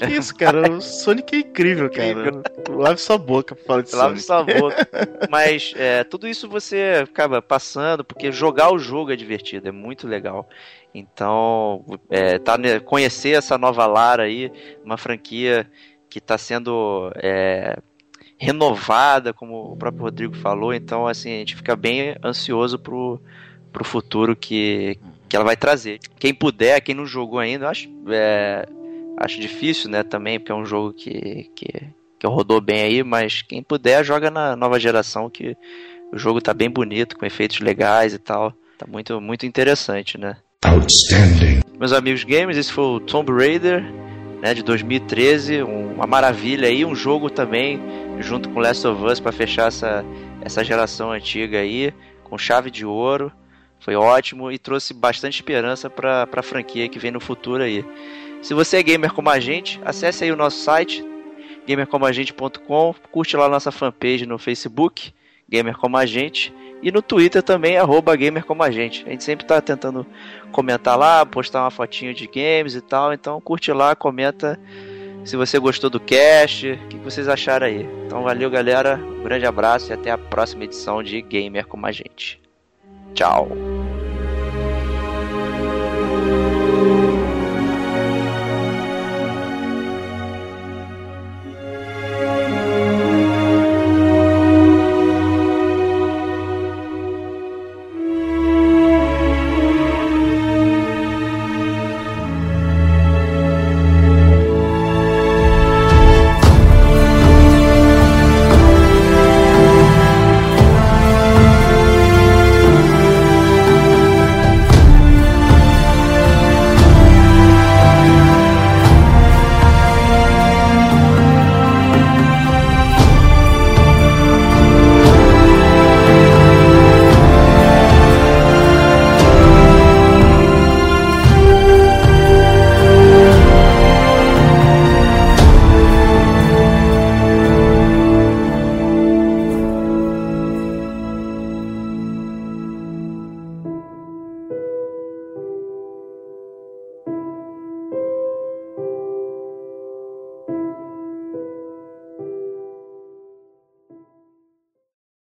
[SPEAKER 4] Isso, cara, o Sonic é incrível, cara. Incrível. Lave sua boca pra falar de
[SPEAKER 3] Lave
[SPEAKER 4] Sonic.
[SPEAKER 3] Lave sua boca. *laughs* Mas é, tudo isso você acaba passando, porque jogar o jogo é divertido, é muito legal. Então, é, tá, conhecer essa nova Lara aí, uma franquia que está sendo é, renovada, como o próprio Rodrigo falou. Então, assim, a gente fica bem ansioso pro, pro futuro que, que ela vai trazer. Quem puder, quem não jogou ainda, acho, é, acho difícil, né, também, porque é um jogo que, que, que rodou bem aí, mas quem puder, joga na nova geração, que o jogo tá bem bonito, com efeitos legais e tal. Tá muito, muito interessante, né? Outstanding. Meus amigos gamers, esse foi o Tomb Raider, né, de 2013, um, uma maravilha aí, um jogo também junto com Last of Us para fechar essa, essa geração antiga aí, com chave de ouro. Foi ótimo e trouxe bastante esperança para a franquia que vem no futuro aí. Se você é gamer como a gente, acesse aí o nosso site, gamercomagente.com, curte lá a nossa fanpage no Facebook, Gamer Como a Gente, e no Twitter também, arroba Gamer Como a Gente. A gente sempre está tentando comentar lá, postar uma fotinho de games e tal, então curte lá, comenta se você gostou do cast, o que vocês acharam aí. Então valeu, galera. Um grande abraço e até a próxima edição de Gamer como a gente. Tchau.